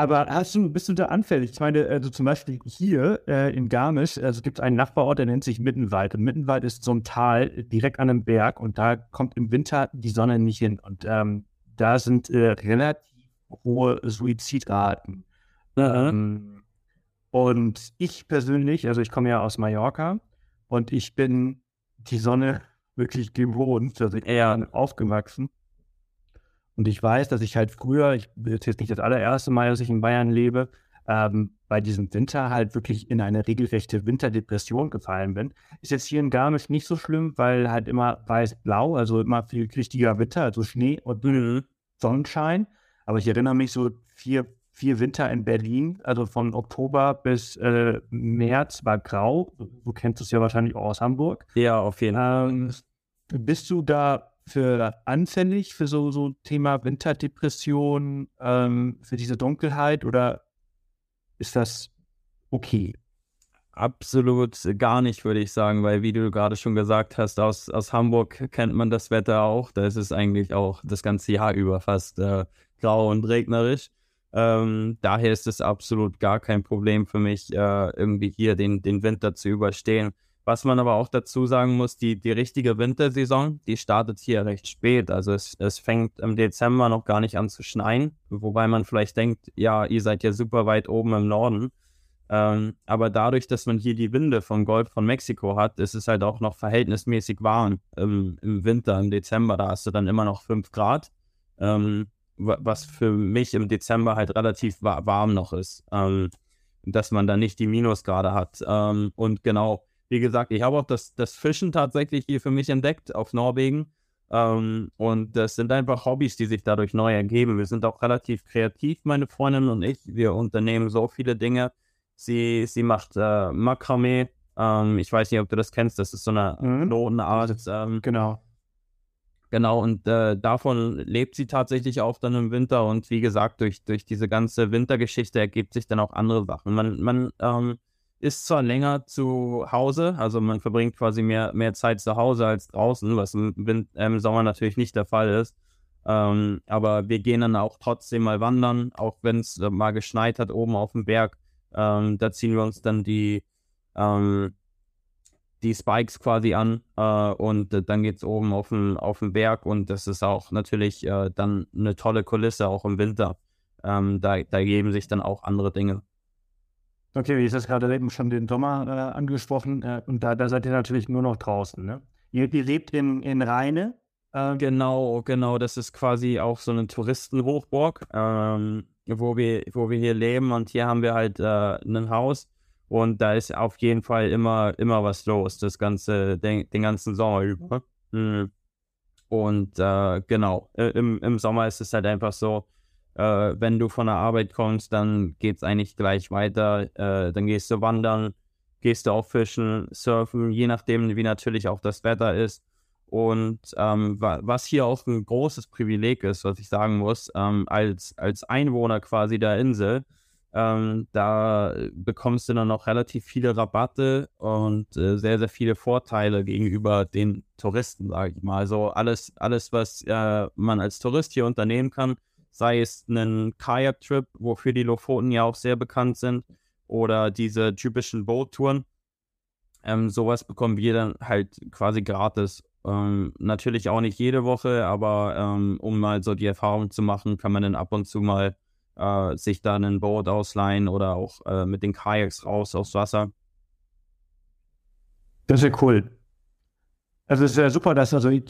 Aber hast du, bist du da anfällig? Ich meine, also zum Beispiel hier äh, in Garmisch, also gibt es einen Nachbarort, der nennt sich Mittenwald. Und Mittenwald ist so ein Tal direkt an einem Berg und da kommt im Winter die Sonne nicht hin. Und ähm, da sind äh, relativ hohe Suizidraten. Ähm, und ich persönlich, also ich komme ja aus Mallorca und ich bin die Sonne *laughs* wirklich gewohnt, also ich bin eher aufgewachsen. Und ich weiß, dass ich halt früher, ich bin jetzt nicht das allererste Mal, dass ich in Bayern lebe, ähm, bei diesem Winter halt wirklich in eine regelrechte Winterdepression gefallen bin. Ist jetzt hier in Garmisch nicht so schlimm, weil halt immer weiß-blau, also immer viel richtiger Winter, also Schnee und mhm. Sonnenschein. Aber ich erinnere mich so vier, vier Winter in Berlin, also von Oktober bis äh, März war grau. Du kennst es ja wahrscheinlich auch aus Hamburg. Ja, auf jeden Fall. Ähm, bist du da für anfällig für so, so Thema Winterdepression, ähm, für diese Dunkelheit oder ist das okay? Absolut gar nicht, würde ich sagen, weil wie du gerade schon gesagt hast, aus, aus Hamburg kennt man das Wetter auch. Da ist es eigentlich auch das ganze Jahr über fast äh, grau und regnerisch. Ähm, daher ist es absolut gar kein Problem für mich, äh, irgendwie hier den, den Winter zu überstehen. Was man aber auch dazu sagen muss, die, die richtige Wintersaison, die startet hier recht spät. Also es, es fängt im Dezember noch gar nicht an zu schneien, wobei man vielleicht denkt, ja, ihr seid ja super weit oben im Norden. Ähm, aber dadurch, dass man hier die Winde vom Golf von Mexiko hat, ist es halt auch noch verhältnismäßig warm im, im Winter, im Dezember. Da hast du dann immer noch 5 Grad, ähm, was für mich im Dezember halt relativ warm noch ist. Ähm, dass man da nicht die Minusgrade hat. Ähm, und genau, wie gesagt, ich habe auch das, das Fischen tatsächlich hier für mich entdeckt auf Norwegen. Ähm, und das sind einfach Hobbys, die sich dadurch neu ergeben. Wir sind auch relativ kreativ, meine Freundin und ich. Wir unternehmen so viele Dinge. Sie, sie macht äh, Makramee. Ähm, ich weiß nicht, ob du das kennst. Das ist so eine mhm. Notenart. Ähm, genau. Genau, und äh, davon lebt sie tatsächlich auch dann im Winter. Und wie gesagt, durch, durch diese ganze Wintergeschichte ergibt sich dann auch andere Sachen. Man, man ähm, ist zwar länger zu Hause, also man verbringt quasi mehr, mehr Zeit zu Hause als draußen, was im, Sommer natürlich nicht der Fall ist. Ähm, aber wir gehen dann auch trotzdem mal wandern, auch wenn es äh, mal geschneit hat oben auf dem Berg. Ähm, da ziehen wir uns dann die, ähm, die Spikes quasi an äh, und äh, dann geht es oben auf den, auf den Berg und das ist auch natürlich äh, dann eine tolle Kulisse, auch im Winter. Ähm, da, da geben sich dann auch andere Dinge. Okay, wie ist das gerade eben schon den Sommer äh, angesprochen äh, und da, da seid ihr natürlich nur noch draußen, ne? Ihr, ihr lebt in, in Rheine. Äh, genau, genau, das ist quasi auch so eine Touristenhochburg, ähm, wo, wir, wo wir hier leben und hier haben wir halt äh, ein Haus und da ist auf jeden Fall immer, immer was los, das ganze, den, den ganzen Sommer über. Mhm. Und äh, genau, im, im Sommer ist es halt einfach so, äh, wenn du von der Arbeit kommst, dann geht es eigentlich gleich weiter. Äh, dann gehst du wandern, gehst du auch fischen, surfen, je nachdem, wie natürlich auch das Wetter ist. Und ähm, was hier auch ein großes Privileg ist, was ich sagen muss, ähm, als, als Einwohner quasi der Insel, ähm, da bekommst du dann noch relativ viele Rabatte und äh, sehr, sehr viele Vorteile gegenüber den Touristen, sage ich mal. Also alles, alles was äh, man als Tourist hier unternehmen kann, sei es einen Kajak-Trip, wofür die Lofoten ja auch sehr bekannt sind, oder diese typischen Boot-Touren. Ähm, sowas bekommen wir dann halt quasi gratis. Ähm, natürlich auch nicht jede Woche, aber ähm, um mal so die Erfahrung zu machen, kann man dann ab und zu mal äh, sich da ein Boot ausleihen oder auch äh, mit den Kajaks raus aufs Wasser. Das ist ja cool. Also es ist ja super, dass also ich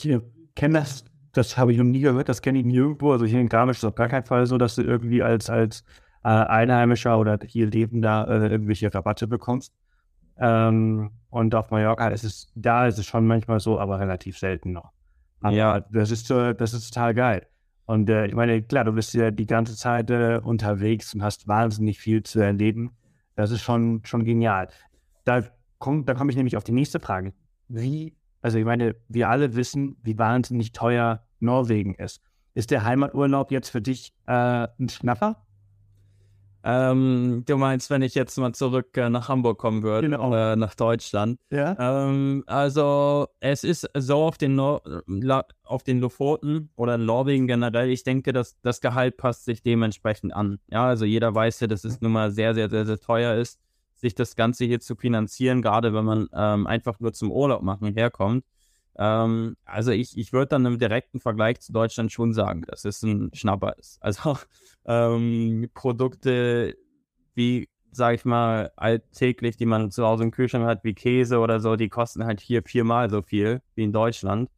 kenne das das habe ich noch nie gehört, das kenne ich nirgendwo. Also hier in Garmisch ist es auf gar keinen Fall so, dass du irgendwie als, als äh, Einheimischer oder hier Lebender äh, irgendwelche Rabatte bekommst. Ähm, und auf Mallorca ist es, da ist es schon manchmal so, aber relativ selten noch. Aber ja, das ist, äh, das ist total geil. Und äh, ich meine, klar, du bist ja die ganze Zeit äh, unterwegs und hast wahnsinnig viel zu erleben. Das ist schon, schon genial. Da, komm, da komme ich nämlich auf die nächste Frage. Wie also ich meine, wir alle wissen, wie wahnsinnig teuer Norwegen ist. Ist der Heimaturlaub jetzt für dich äh, ein Schnapper? Ähm, du meinst, wenn ich jetzt mal zurück äh, nach Hamburg kommen würde genau. oder nach Deutschland? Ja. Ähm, also es ist so auf den, auf den Lofoten oder in Norwegen generell. Ich denke, dass das Gehalt passt sich dementsprechend an. Ja, also jeder weiß ja, dass es nun mal sehr, sehr, sehr, sehr teuer ist sich das Ganze hier zu finanzieren, gerade wenn man ähm, einfach nur zum Urlaub machen herkommt. Ähm, also ich, ich würde dann im direkten Vergleich zu Deutschland schon sagen, dass es ein Schnapper ist. *laughs* Also ähm, Produkte wie, sag ich mal, alltäglich, die man zu Hause im Kühlschrank hat, wie Käse oder so, die kosten halt hier viermal so viel wie in Deutschland.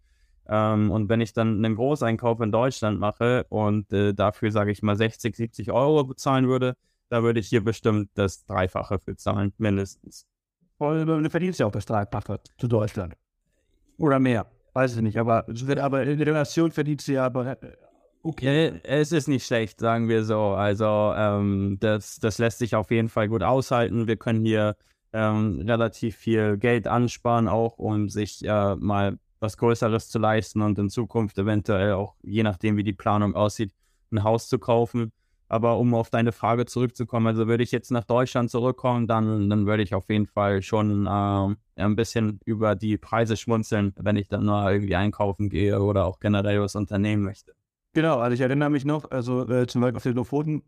Ähm, und wenn ich dann einen Großeinkauf in Deutschland mache und äh, dafür, sage ich mal, 60, 70 Euro bezahlen würde, da würde ich hier bestimmt das Dreifache für zahlen, mindestens. du verdienst ja auch das Dreifache zu Deutschland. Oder mehr. Weiß ich nicht, aber, aber in Relation verdienst du ja aber. Äh, okay. Ja, es ist nicht schlecht, sagen wir so. Also, ähm, das, das lässt sich auf jeden Fall gut aushalten. Wir können hier ähm, relativ viel Geld ansparen, auch um sich äh, mal was Größeres zu leisten und in Zukunft eventuell auch, je nachdem, wie die Planung aussieht, ein Haus zu kaufen. Aber um auf deine Frage zurückzukommen, also würde ich jetzt nach Deutschland zurückkommen, dann, dann würde ich auf jeden Fall schon äh, ein bisschen über die Preise schmunzeln, wenn ich dann nur irgendwie einkaufen gehe oder auch generell was unternehmen möchte. Genau, also ich erinnere mich noch, also äh, zum Beispiel auf den Lofoten,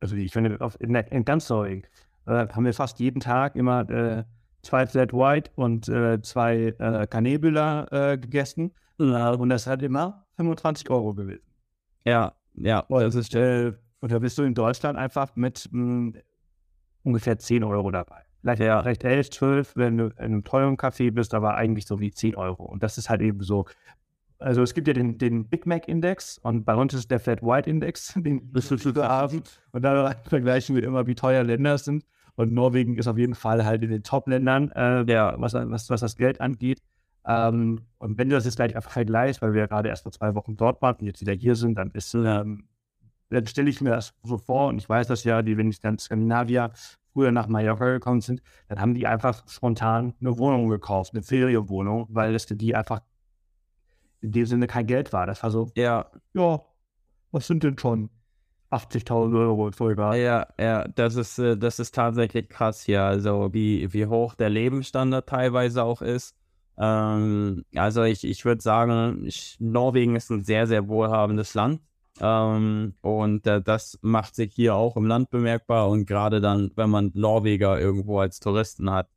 also ich finde, auf, in, in ganz Norwegen äh, haben wir fast jeden Tag immer äh, zwei Flat White und äh, zwei äh, Kanebüller äh, gegessen. Und das hat immer 25 Euro gewesen. Ja, ja. Das ist äh, und da bist du in Deutschland einfach mit mh, hm, ungefähr 10 Euro dabei. Vielleicht, ja. vielleicht 11, 12, wenn du in einem teuren Café bist, aber eigentlich so wie 10 Euro. Und das ist halt eben so. Also es gibt ja den, den Big Mac Index und bei uns ist der Flat White Index, *laughs* den du haben. Und da vergleichen wir immer, wie teuer Länder sind. Und Norwegen ist auf jeden Fall halt in den Top-Ländern, äh, der, was, was, was das Geld angeht. Ähm, und wenn du das jetzt gleich einfach vergleichst, weil wir gerade erst vor zwei Wochen dort waren und jetzt wieder hier sind, dann ist, ähm, dann stelle ich mir das so vor und ich weiß das ja, die, wenn ich dann Skandinavier früher nach Mallorca gekommen sind, dann haben die einfach spontan eine Wohnung gekauft, eine Ferienwohnung, weil das die einfach in dem Sinne kein Geld war. Das war so, ja, ja, was sind denn schon 80.000 Euro sogar? Ja, ja, das ist, äh, das ist tatsächlich krass hier, also wie, wie hoch der Lebensstandard teilweise auch ist. Ähm, also ich, ich würde sagen, ich, Norwegen ist ein sehr, sehr wohlhabendes Land. Ähm, und äh, das macht sich hier auch im Land bemerkbar und gerade dann, wenn man Norweger irgendwo als Touristen hat.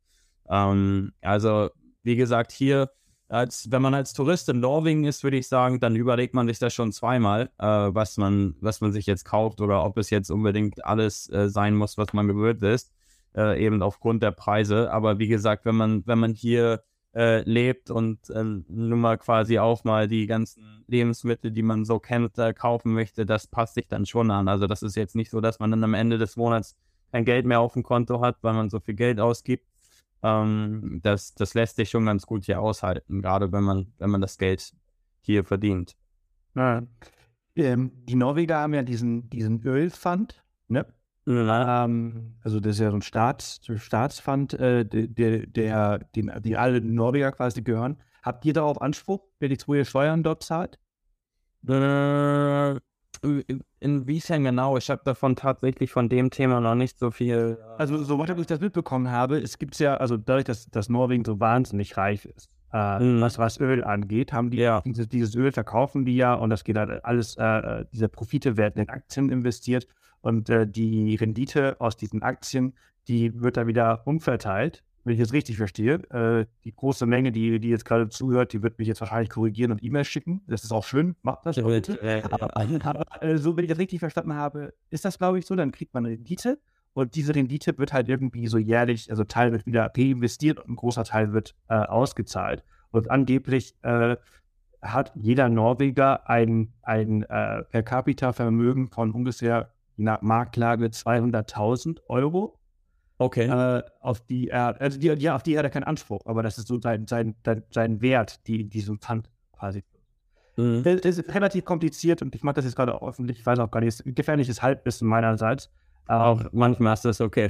Ähm, also, wie gesagt, hier, als wenn man als Tourist in Norwegen ist, würde ich sagen, dann überlegt man sich das schon zweimal, äh, was man, was man sich jetzt kauft oder ob es jetzt unbedingt alles äh, sein muss, was man gewöhnt ist, äh, eben aufgrund der Preise. Aber wie gesagt, wenn man, wenn man hier äh, lebt und äh, nun mal quasi auch mal die ganzen Lebensmittel, die man so kennt, äh, kaufen möchte, das passt sich dann schon an. Also das ist jetzt nicht so, dass man dann am Ende des Monats kein Geld mehr auf dem Konto hat, weil man so viel Geld ausgibt. Ähm, das, das lässt sich schon ganz gut hier aushalten, gerade wenn man, wenn man das Geld hier verdient. Ja. Ähm, die Norweger haben ja diesen, diesen Ölfund, ne? Ja. Ähm, also das ist ja so ein Staats, Staatsfund, äh, der, der, den, die alle Norweger quasi gehören. Habt ihr darauf Anspruch, wer die zwei Steuern dort zahlt? Äh, inwiefern genau? Ich habe davon tatsächlich von dem Thema noch nicht so viel. Äh, also soweit ich das mitbekommen habe, es gibt ja, also dadurch, dass, dass Norwegen so wahnsinnig reich ist, äh, mhm. was, was Öl angeht, haben die ja. dieses, dieses, Öl verkaufen die ja und das geht halt alles, äh, äh diese Profite werden in Aktien investiert und äh, die Rendite aus diesen Aktien, die wird da wieder umverteilt. Wenn ich das richtig verstehe, äh, die große Menge, die, die jetzt gerade zuhört, die wird mich jetzt wahrscheinlich korrigieren und E-Mails schicken. Das ist auch schön, macht das. Äh, aber, aber äh, so, wenn ich das richtig verstanden habe, ist das, glaube ich, so, dann kriegt man Rendite und diese Rendite wird halt irgendwie so jährlich, also Teil wird wieder reinvestiert und ein großer Teil wird äh, ausgezahlt. Und angeblich äh, hat jeder Norweger ein, ein äh, per capita Vermögen von ungefähr Marktlage 200.000 Euro. Okay. Äh, auf die er, also die, ja, auf die hat er keinen Anspruch, aber das ist so sein, sein, sein Wert, die diesem Pfand quasi. Mhm. Das, das, ist relativ kompliziert und ich mache das jetzt gerade öffentlich, ich weiß auch gar nicht, gefährliches Halbwissen meinerseits. Auch manchmal ist das okay.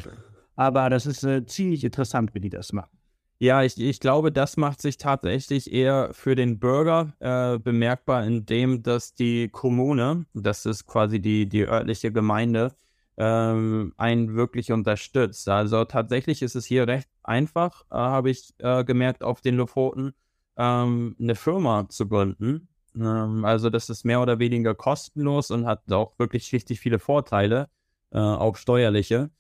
Aber das ist äh, ziemlich interessant, wie die das machen. Ja, ich, ich glaube, das macht sich tatsächlich eher für den Bürger äh, bemerkbar, indem dass die Kommune, das ist quasi die, die örtliche Gemeinde, ähm, einen wirklich unterstützt. Also tatsächlich ist es hier recht einfach, äh, habe ich äh, gemerkt, auf den Lofoten ähm, eine Firma zu gründen. Ähm, also das ist mehr oder weniger kostenlos und hat auch wirklich richtig viele Vorteile, äh, auch steuerliche.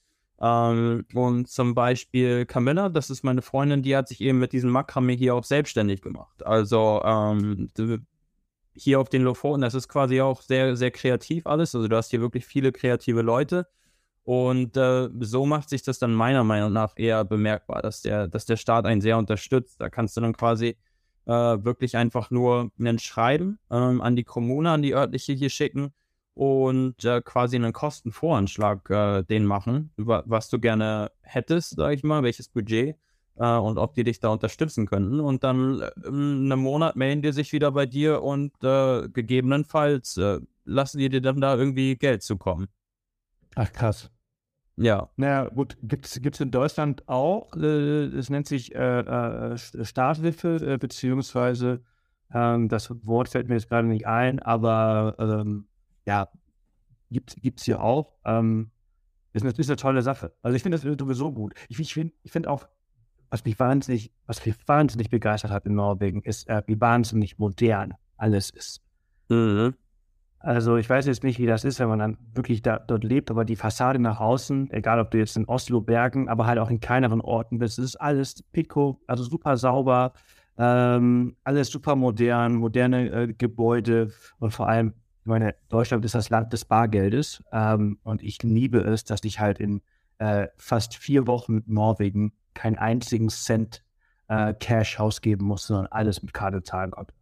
Ähm, und zum Beispiel Camilla, das ist meine Freundin, die hat sich eben mit diesem Makramee hier auch selbstständig gemacht. Also ähm, hier auf den Lofoten, das ist quasi auch sehr, sehr kreativ alles. Also du hast hier wirklich viele kreative Leute. Und äh, so macht sich das dann meiner Meinung nach eher bemerkbar, dass der, dass der Staat einen sehr unterstützt. Da kannst du dann quasi äh, wirklich einfach nur ein Schreiben ähm, an die Kommune, an die örtliche hier schicken und äh, quasi einen Kostenvoranschlag äh, den machen, über was du gerne hättest, sag ich mal, welches Budget äh, und ob die dich da unterstützen könnten. Und dann äh, in einem Monat melden die sich wieder bei dir und äh, gegebenenfalls äh, lassen die dir dann da irgendwie Geld zukommen. Ach krass. Ja. Naja, gut, gibt es in Deutschland auch, es nennt sich Starthilfe, beziehungsweise ähm, das Wort fällt mir jetzt gerade nicht ein, aber ähm, ja, gibt es hier auch. Ähm, ist, eine, ist eine tolle Sache. Also ich finde das sowieso gut. Ich, ich finde ich find auch, was mich wahnsinnig, was mich wahnsinnig begeistert hat in Norwegen, ist, äh, wie wahnsinnig modern alles ist. Mhm. Also ich weiß jetzt nicht, wie das ist, wenn man dann wirklich da, dort lebt, aber die Fassade nach außen, egal ob du jetzt in Oslo, Bergen, aber halt auch in kleineren Orten bist, ist alles pico, also super sauber, ähm, alles super modern, moderne äh, Gebäude und vor allem ich meine, Deutschland ist das Land des Bargeldes ähm, und ich liebe es, dass ich halt in äh, fast vier Wochen Norwegen keinen einzigen Cent äh, Cash ausgeben muss, sondern alles mit Karte zahlen konnte.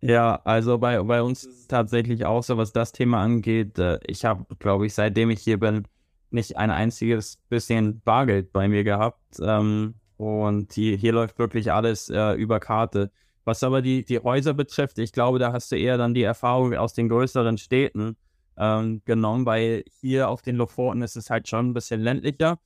Ja, also bei, bei uns ist es tatsächlich auch so, was das Thema angeht. Äh, ich habe, glaube ich, seitdem ich hier bin, nicht ein einziges bisschen Bargeld bei mir gehabt. Ähm, und die, hier läuft wirklich alles äh, über Karte. Was aber die, die Häuser betrifft, ich glaube, da hast du eher dann die Erfahrung aus den größeren Städten ähm, genommen, weil hier auf den Lofoten ist es halt schon ein bisschen ländlicher.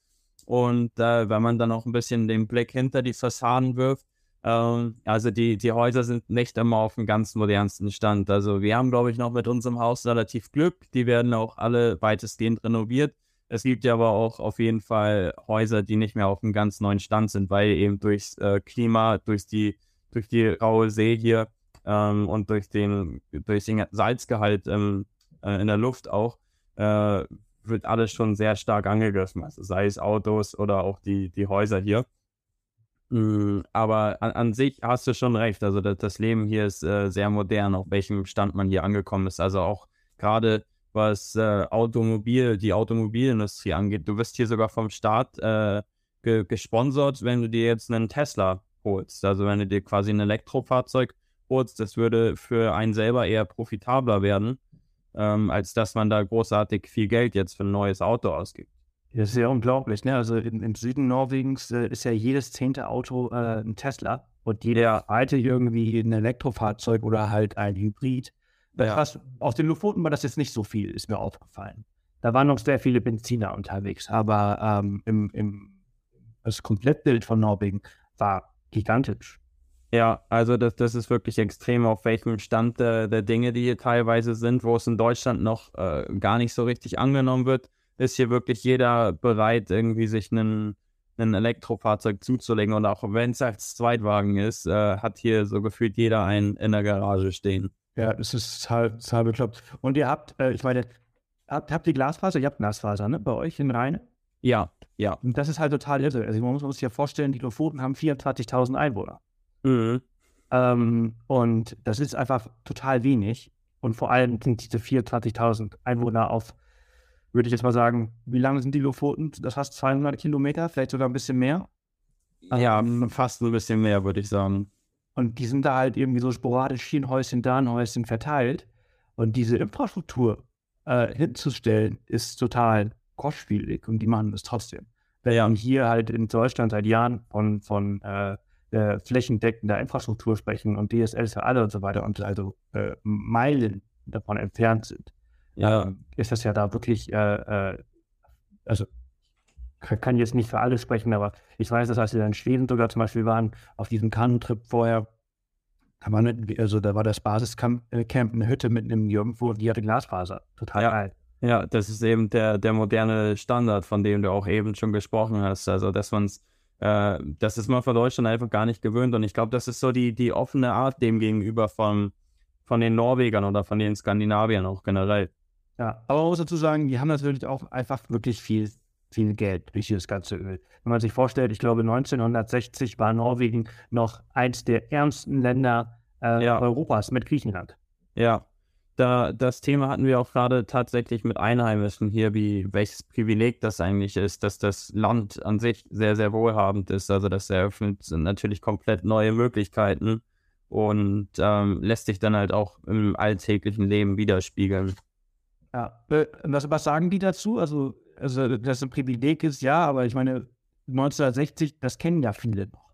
Und äh, wenn man dann auch ein bisschen den Blick hinter die Fassaden wirft, ähm, also die, die Häuser sind nicht immer auf dem ganz modernsten Stand. Also wir haben, glaube ich, noch mit unserem Haus relativ Glück. Die werden auch alle weitestgehend renoviert. Es gibt ja aber auch auf jeden Fall Häuser, die nicht mehr auf einem ganz neuen Stand sind, weil eben durchs äh, Klima, durch die, durch die raue See hier ähm, und durch den, durch den Salzgehalt ähm, äh, in der Luft auch, äh, wird alles schon sehr stark angegriffen. Also sei es Autos oder auch die, die Häuser hier. Mhm, aber an, an, sich hast du schon recht. Also das, das Leben hier ist äh, sehr modern, auf welchem Stand man hier angekommen ist. Also auch gerade was äh, Automobil, die Automobilindustrie angeht. Du wirst hier sogar vom Staat äh, ge gesponsert, wenn du dir jetzt einen Tesla holst. Also wenn du dir quasi ein Elektrofahrzeug holst, das würde für einen selber eher profitabler werden, ähm, als dass man da großartig viel Geld jetzt für ein neues Auto ausgibt. Das ist ja unglaublich, ne? Also im, im Süden Norwegens äh, ist ja jedes zehnte Auto äh, ein Tesla und jeder alte irgendwie ein Elektrofahrzeug oder halt ein Hybrid. Ja. Was, auf den Lofoten war das jetzt nicht so viel, ist mir aufgefallen. Da waren noch sehr viele Benziner unterwegs, aber ähm, im, im, das Komplettbild von Norwegen war gigantisch. Ja, also das, das ist wirklich extrem, auf welchem Stand äh, der Dinge, die hier teilweise sind, wo es in Deutschland noch äh, gar nicht so richtig angenommen wird, ist hier wirklich jeder bereit, irgendwie sich einen, ein Elektrofahrzeug zuzulegen. Und auch wenn es als Zweitwagen ist, äh, hat hier so gefühlt jeder einen in der Garage stehen. Ja, das ist halt total bekloppt. Und ihr habt, äh, ich meine, habt, habt ihr Glasfaser? Ihr habt Glasfaser, ne? Bei euch in Rhein? Ja, ja. Und das ist halt total irre. Also man muss, man sich ja vorstellen, die Lofoten haben 24.000 Einwohner. Mhm. Ähm, und das ist einfach total wenig. Und vor allem sind diese 24.000 Einwohner auf, würde ich jetzt mal sagen, wie lange sind die Lofoten? Das heißt 200 Kilometer, vielleicht sogar ein bisschen mehr. Ja, ähm, fast ein bisschen mehr, würde ich sagen. Und die sind da halt irgendwie so sporadisch hier ein Häuschen, da ein Häuschen verteilt. Und diese Infrastruktur äh, hinzustellen, ist total kostspielig und die machen das trotzdem. Wir haben hier halt in Deutschland seit Jahren von, von äh, äh, flächendeckender Infrastruktur sprechen und DSL für alle und so weiter und also äh, Meilen davon entfernt sind. Ja. ist das ja da wirklich, äh, äh, also kann jetzt nicht für alle sprechen, aber ich weiß, dass als wir in Schweden sogar zum Beispiel waren, auf diesem Kanutrip vorher, da war, eine, also da war das Basiscamp äh, eine Hütte mitten im Nirgendwo und die hatte Glasfaser. Total ja. geil. Ja, das ist eben der, der moderne Standard, von dem du auch eben schon gesprochen hast. Also, dass man es, äh, das ist man von Deutschland einfach gar nicht gewöhnt. Und ich glaube, das ist so die, die offene Art dem gegenüber von, von den Norwegern oder von den Skandinaviern auch generell. Ja, aber man muss dazu sagen, die haben natürlich auch einfach wirklich viel viel Geld durch dieses ganze Öl. Wenn man sich vorstellt, ich glaube 1960 war Norwegen noch eins der ärmsten Länder äh, ja. Europas mit Griechenland. Ja, da, das Thema hatten wir auch gerade tatsächlich mit Einheimischen hier, wie welches Privileg das eigentlich ist, dass das Land an sich sehr, sehr wohlhabend ist. Also das eröffnet natürlich komplett neue Möglichkeiten und ähm, lässt sich dann halt auch im alltäglichen Leben widerspiegeln. Ja, äh, was, was sagen die dazu? Also also dass es ein Privileg ist, ja, aber ich meine, 1960, das kennen ja viele noch.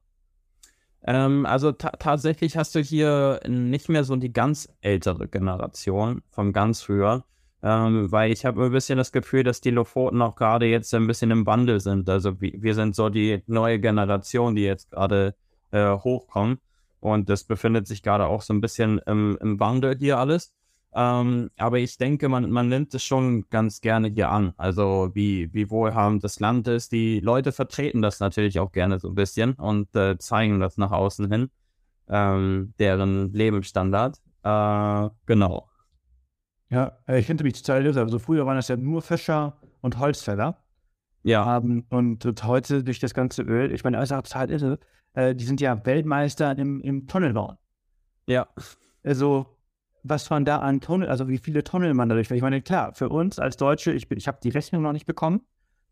Ähm, also tatsächlich hast du hier nicht mehr so die ganz ältere Generation vom ganz früher, ähm, weil ich habe ein bisschen das Gefühl, dass die Lofoten auch gerade jetzt ein bisschen im Wandel sind. Also wir sind so die neue Generation, die jetzt gerade äh, hochkommt und das befindet sich gerade auch so ein bisschen im, im Wandel hier alles. Ähm, aber ich denke, man, man nimmt es schon ganz gerne hier an. Also wie, wie wohlhabend das Land ist. Die Leute vertreten das natürlich auch gerne so ein bisschen und äh, zeigen das nach außen hin, ähm, deren Lebensstandard. Äh, genau. Ja, äh, ich finde mich total irre. Also früher waren das ja nur Fischer und Holzfäller. Ja. Um, und, und, heute durch das ganze Öl, ich meine, auch total irre, äh, die sind ja Weltmeister im, im Tunnelbauen. Ja. Also was man da an Tunnel, also wie viele Tunnel man dadurch, ich meine, klar, für uns als Deutsche, ich, ich habe die Rechnung noch nicht bekommen,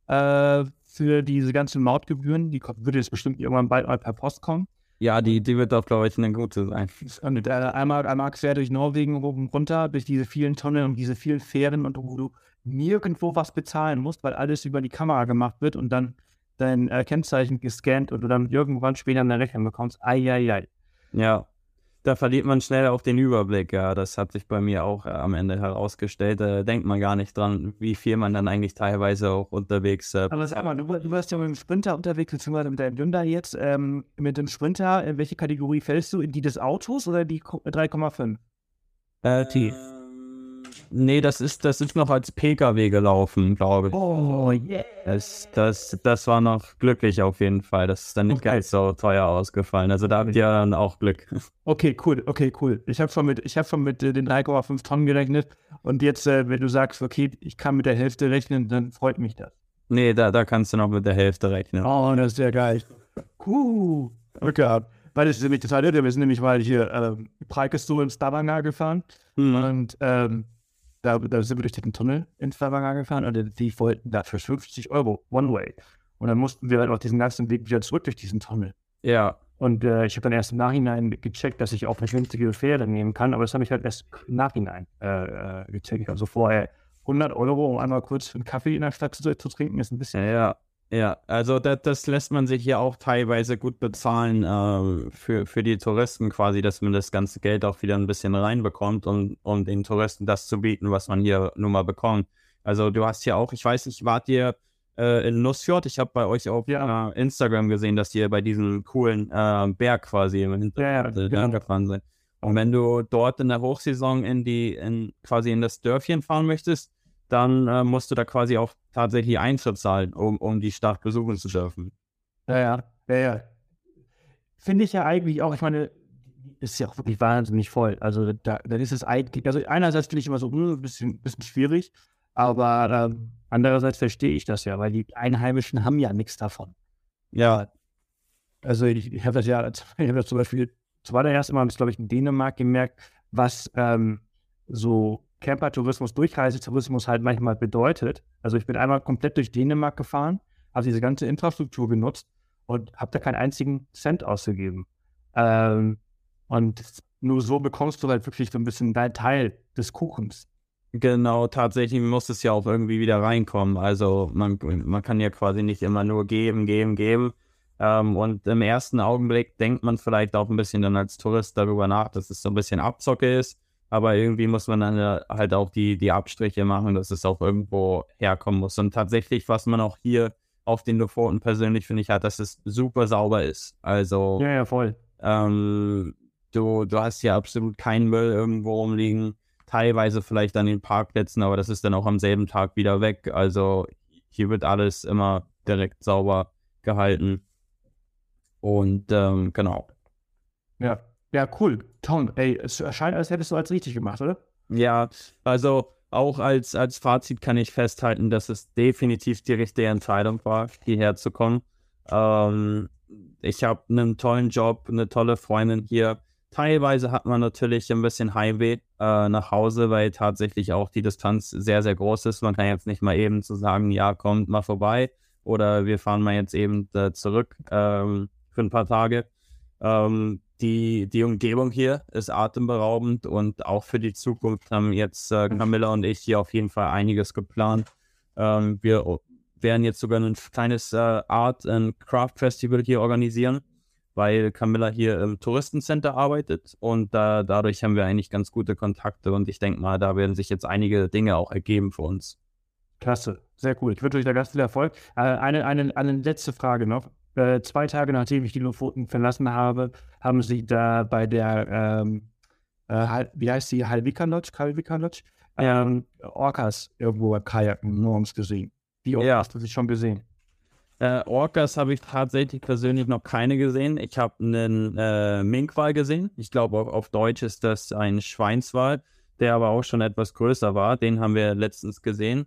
äh, für diese ganzen Mautgebühren, die würde jetzt bestimmt irgendwann bald mal per Post kommen. Ja, die, die wird doch, glaube ich, eine gute sein. Und äh, einmal, einmal quer durch Norwegen oben runter, durch diese vielen Tonnen und diese vielen Fähren und wo du nirgendwo was bezahlen musst, weil alles über die Kamera gemacht wird und dann dein äh, Kennzeichen gescannt und du dann irgendwann später eine Rechnung bekommst. Eieiei. Ja, da verliert man schnell auch den Überblick. Ja, das hat sich bei mir auch äh, am Ende herausgestellt. Da denkt man gar nicht dran, wie viel man dann eigentlich teilweise auch unterwegs. Äh, Aber sag mal, du, du warst ja mit dem Sprinter unterwegs, beziehungsweise mit deinem Dünder jetzt. Ähm, mit dem Sprinter, in welche Kategorie fällst du? In die des Autos oder die 3,5? Äh, die. Nee, das ist, das ist noch als PKW gelaufen, glaube ich. Oh, yeah. Das, das, das war noch glücklich auf jeden Fall. Das ist dann nicht Okay. ganz so teuer ausgefallen. Also da habt ihr dann auch Glück. *laughs* Okay, cool, okay, cool. Ich habe schon mit, ich hab schon mit äh, den 3,5 Tonnen gerechnet. Und jetzt, äh, wenn du sagst, okay, ich kann mit der Hälfte rechnen, dann freut mich das. Nee, da, da kannst du noch mit der Hälfte rechnen. Oh, das ist sehr geil. Cool. Okay. Weil das ist nämlich total irre. Wir sind nämlich mal hier ähm, Preikestool in Stavanger gefahren. Mhm. Und ähm, da, da sind wir durch den Tunnel in Stavanger gefahren und die, wollten da für 50 Euro One-Way. Und dann mussten wir halt auch diesen ganzen Weg wieder zurück durch diesen Tunnel. Ja, Und äh, ich habe dann erst im Nachhinein gecheckt, dass ich auch eine günstige Fähre nehmen kann, aber das habe ich halt erst im Nachhinein äh, äh, gecheckt. Also vorher 100 Euro, um einmal kurz einen Kaffee in der Stadt zu, zu trinken, ist ein bisschen. ja, ja. Also das, das lässt man sich hier auch teilweise gut bezahlen äh, für, für die Touristen quasi, dass man das ganze Geld auch wieder ein bisschen reinbekommt, um, um den Touristen das zu bieten, was man hier nun mal bekommt. Also du hast hier auch, ich weiß nicht, wart ihr äh, in Nussfjord? Ich habe bei euch auf Ja. äh, Instagram gesehen, dass ihr bei diesem coolen äh, Berg quasi im Hintergrund Ja, ja, äh, genau. gefahren seid. Und wenn du dort in der Hochsaison in die, in, quasi in das Dörfchen fahren möchtest, dann äh, musst du da quasi auch tatsächlich Eintritt zahlen, um, um die Stadt besuchen zu dürfen. Ja, ja, ja. Finde ich ja eigentlich auch, ich meine, ist ja auch wirklich wahnsinnig voll. Also da, dann ist es eigentlich, also einerseits finde ich immer so hm, ein bisschen, bisschen schwierig, aber ähm, andererseits verstehe ich das ja, weil die Einheimischen haben ja nichts davon. Ja, Also ich, ich habe das ja, *laughs* ich habe das zum Beispiel zuallererst Mal, glaube ich, in Dänemark gemerkt, was ähm, so Campertourismus, Durchreisetourismus halt manchmal bedeutet. Also ich bin einmal komplett durch Dänemark gefahren, habe diese ganze Infrastruktur genutzt und habe da keinen einzigen Cent ausgegeben. Ähm, und nur so bekommst du halt wirklich so ein bisschen dein Teil des Kuchens. genau, tatsächlich muss es ja auch irgendwie wieder reinkommen. Also man, man kann ja quasi nicht immer nur geben, geben, geben. Ähm, und im ersten Augenblick denkt man vielleicht auch ein bisschen dann als Tourist darüber nach, dass es so ein bisschen Abzocke ist. Aber irgendwie muss man dann halt auch die, die Abstriche machen, dass es auch irgendwo herkommen muss. Und tatsächlich, was man auch hier auf den Lofoten persönlich finde ich hat, dass es super sauber ist. Also Ja, ja, voll. ähm, du, du hast hier absolut keinen Müll irgendwo rumliegen. Teilweise vielleicht an den Parkplätzen, aber das ist dann auch am selben Tag wieder weg. Also hier wird alles immer direkt sauber gehalten. Und ähm, genau. Ja. Ja, cool. Tom, ey, es erscheint, als hättest du alles richtig gemacht, oder? Ja, also auch als, als Fazit kann ich festhalten, dass es definitiv die richtige Entscheidung war, hierher zu kommen. Ähm, ich habe einen tollen Job, eine tolle Freundin hier. Teilweise hat man natürlich ein bisschen Heimweh äh, nach Hause, weil tatsächlich auch die Distanz sehr, sehr groß ist. Man kann jetzt nicht mal eben zu sagen, ja, kommt mal vorbei oder wir fahren mal jetzt eben äh, zurück ähm, für ein paar Tage. Ähm, die, die Umgebung hier ist atemberaubend und auch für die Zukunft haben jetzt äh, Camilla und ich hier auf jeden Fall einiges geplant. Ähm, wir werden jetzt sogar ein kleines äh, Art and Craft Festival hier organisieren, weil Camilla hier im Touristencenter arbeitet und da dadurch haben wir eigentlich ganz gute Kontakte und ich denke mal, da werden sich jetzt einige Dinge auch ergeben für uns. Klasse, sehr cool. Ich wünsche euch da ganz viel Erfolg. Äh, eine, eine, eine letzte Frage noch. Äh, zwei Tage nachdem ich die Lofoten verlassen habe, haben sie da bei der, ähm, äh, wie heißt die, Halvika Lodge, Halvika Lodge, ähm, Orcas irgendwo beim Kajaken morgens gesehen. Wie oft Ja. hast du sie schon gesehen? Äh, Orcas habe ich tatsächlich persönlich noch keine gesehen. Ich habe einen äh, Minkwal gesehen. Ich glaube, auf, auf Deutsch ist das ein Schweinswal, der aber auch schon etwas größer war. Den haben wir letztens gesehen.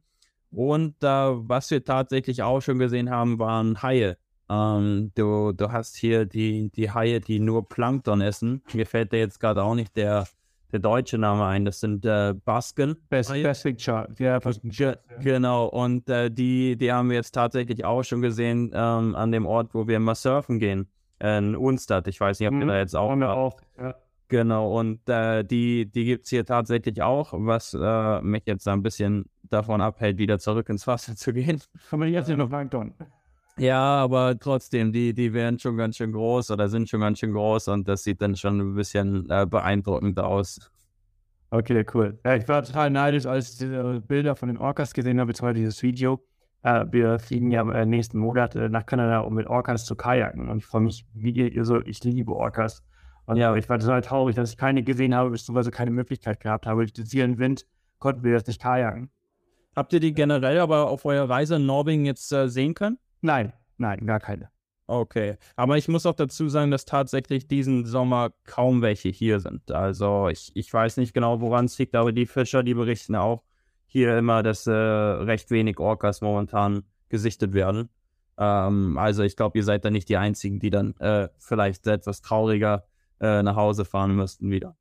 Und äh, was wir tatsächlich auch schon gesehen haben, waren Haie. Ähm, du, du hast hier die, die Haie, die nur Plankton essen. Mir fällt da jetzt gerade auch nicht der, der deutsche Name ein. Das sind äh, Basken. Best. Best Picture. Ja, Ge genau, und äh, die, die haben wir jetzt tatsächlich auch schon gesehen ähm, an dem Ort, wo wir mal surfen gehen. in Unstadt. Ich weiß nicht, ob ihr Mhm, da jetzt auch. Haben wir auch. Ja. Genau, und äh, die, die gibt es hier tatsächlich auch, was äh, mich jetzt ein bisschen davon abhält, wieder zurück ins Wasser zu gehen. Kann man jetzt hier noch Plankton? Ja, aber trotzdem, die, die werden schon ganz schön groß oder sind schon ganz schön groß und das sieht dann schon ein bisschen äh, beeindruckend aus. Okay, cool. Ja, ich war total neidisch, als ich diese Bilder von den Orcas gesehen habe, jetzt heute dieses Video. Äh, wir fliegen ja äh, nächsten Monat äh, nach Kanada, um mit Orcas zu kajaken. Und ich freue mich, wie ihr, so, ich liebe Orcas. Und ja, ich war total traurig, dass ich keine gesehen habe, beziehungsweise keine Möglichkeit gehabt habe. Durch den zielen Wind konnten wir jetzt nicht kajaken. Habt ihr die generell aber auf eurer Reise in Norwegen jetzt äh, sehen können? Nein, nein, gar keine. Okay, aber ich muss auch dazu sagen, dass tatsächlich diesen Sommer kaum welche hier sind. Also ich, ich weiß nicht genau, woran es liegt, aber die Fischer, die berichten auch hier immer, dass äh, recht wenig Orcas momentan gesichtet werden. Ähm, also ich glaube, ihr seid da nicht die Einzigen, die dann äh, vielleicht etwas trauriger äh, nach Hause fahren müssten wieder.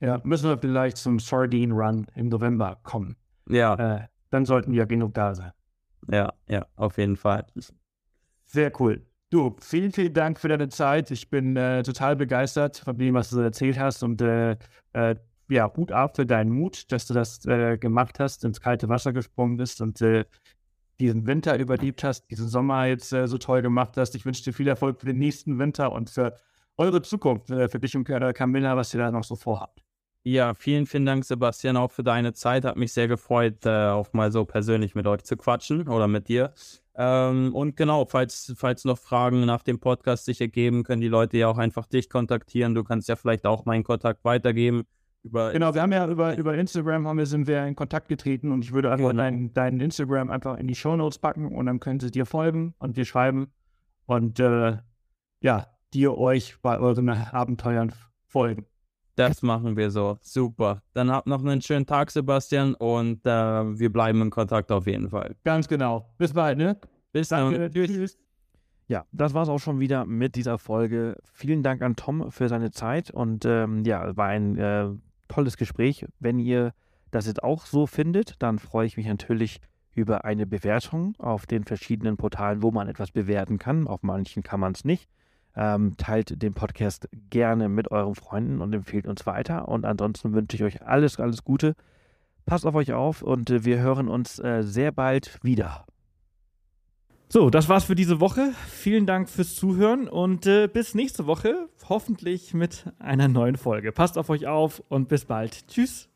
Ja, müssen wir vielleicht zum Sardine Run im November kommen. Ja, Äh, dann sollten wir genug da sein. Ja, ja, auf jeden Fall. Sehr cool. Du, vielen, vielen Dank für deine Zeit. Ich bin äh, total begeistert von dem, was du erzählt hast und äh, äh, ja, Hut ab für deinen Mut, dass du das äh, gemacht hast, ins kalte Wasser gesprungen bist und äh, diesen Winter überlebt hast, diesen Sommer jetzt äh, so toll gemacht hast. Ich wünsche dir viel Erfolg für den nächsten Winter und für eure Zukunft, für dich und Camilla, was ihr da noch so vorhabt. Ja, vielen, vielen Dank, Sebastian, auch für deine Zeit. Hat mich sehr gefreut, äh, auch mal so persönlich mit euch zu quatschen oder mit dir. Ähm, und genau, falls, falls noch Fragen nach dem Podcast sich ergeben, können die Leute ja auch einfach dich kontaktieren. Du kannst ja vielleicht auch meinen Kontakt weitergeben. Über Genau, wir haben ja über, über Instagram haben wir, sind wir in Kontakt getreten und ich würde einfach Genau. dein, dein Instagram einfach in die Shownotes packen und dann können sie dir folgen und dir schreiben und äh, ja, dir euch bei euren Abenteuern folgen. Das machen wir so. Super. Dann habt noch einen schönen Tag, Sebastian, und äh, wir bleiben in Kontakt auf jeden Fall. Ganz genau. Bis bald, ne? Bis dann. Danke. Tschüss. Ja, das war es auch schon wieder mit dieser Folge. Vielen Dank an Tom für seine Zeit und ähm, ja, war ein äh, tolles Gespräch. Wenn ihr das jetzt auch so findet, dann freue ich mich natürlich über eine Bewertung auf den verschiedenen Portalen, wo man etwas bewerten kann. Auf manchen kann man es nicht. Ähm, teilt den Podcast gerne mit euren Freunden und empfehlt uns weiter. Und ansonsten wünsche ich euch alles, alles Gute. Passt auf euch auf und äh, wir hören uns äh, sehr bald wieder. So, das war's für diese Woche. Vielen Dank fürs Zuhören und äh, bis nächste Woche, hoffentlich mit einer neuen Folge. Passt auf euch auf und bis bald. Tschüss.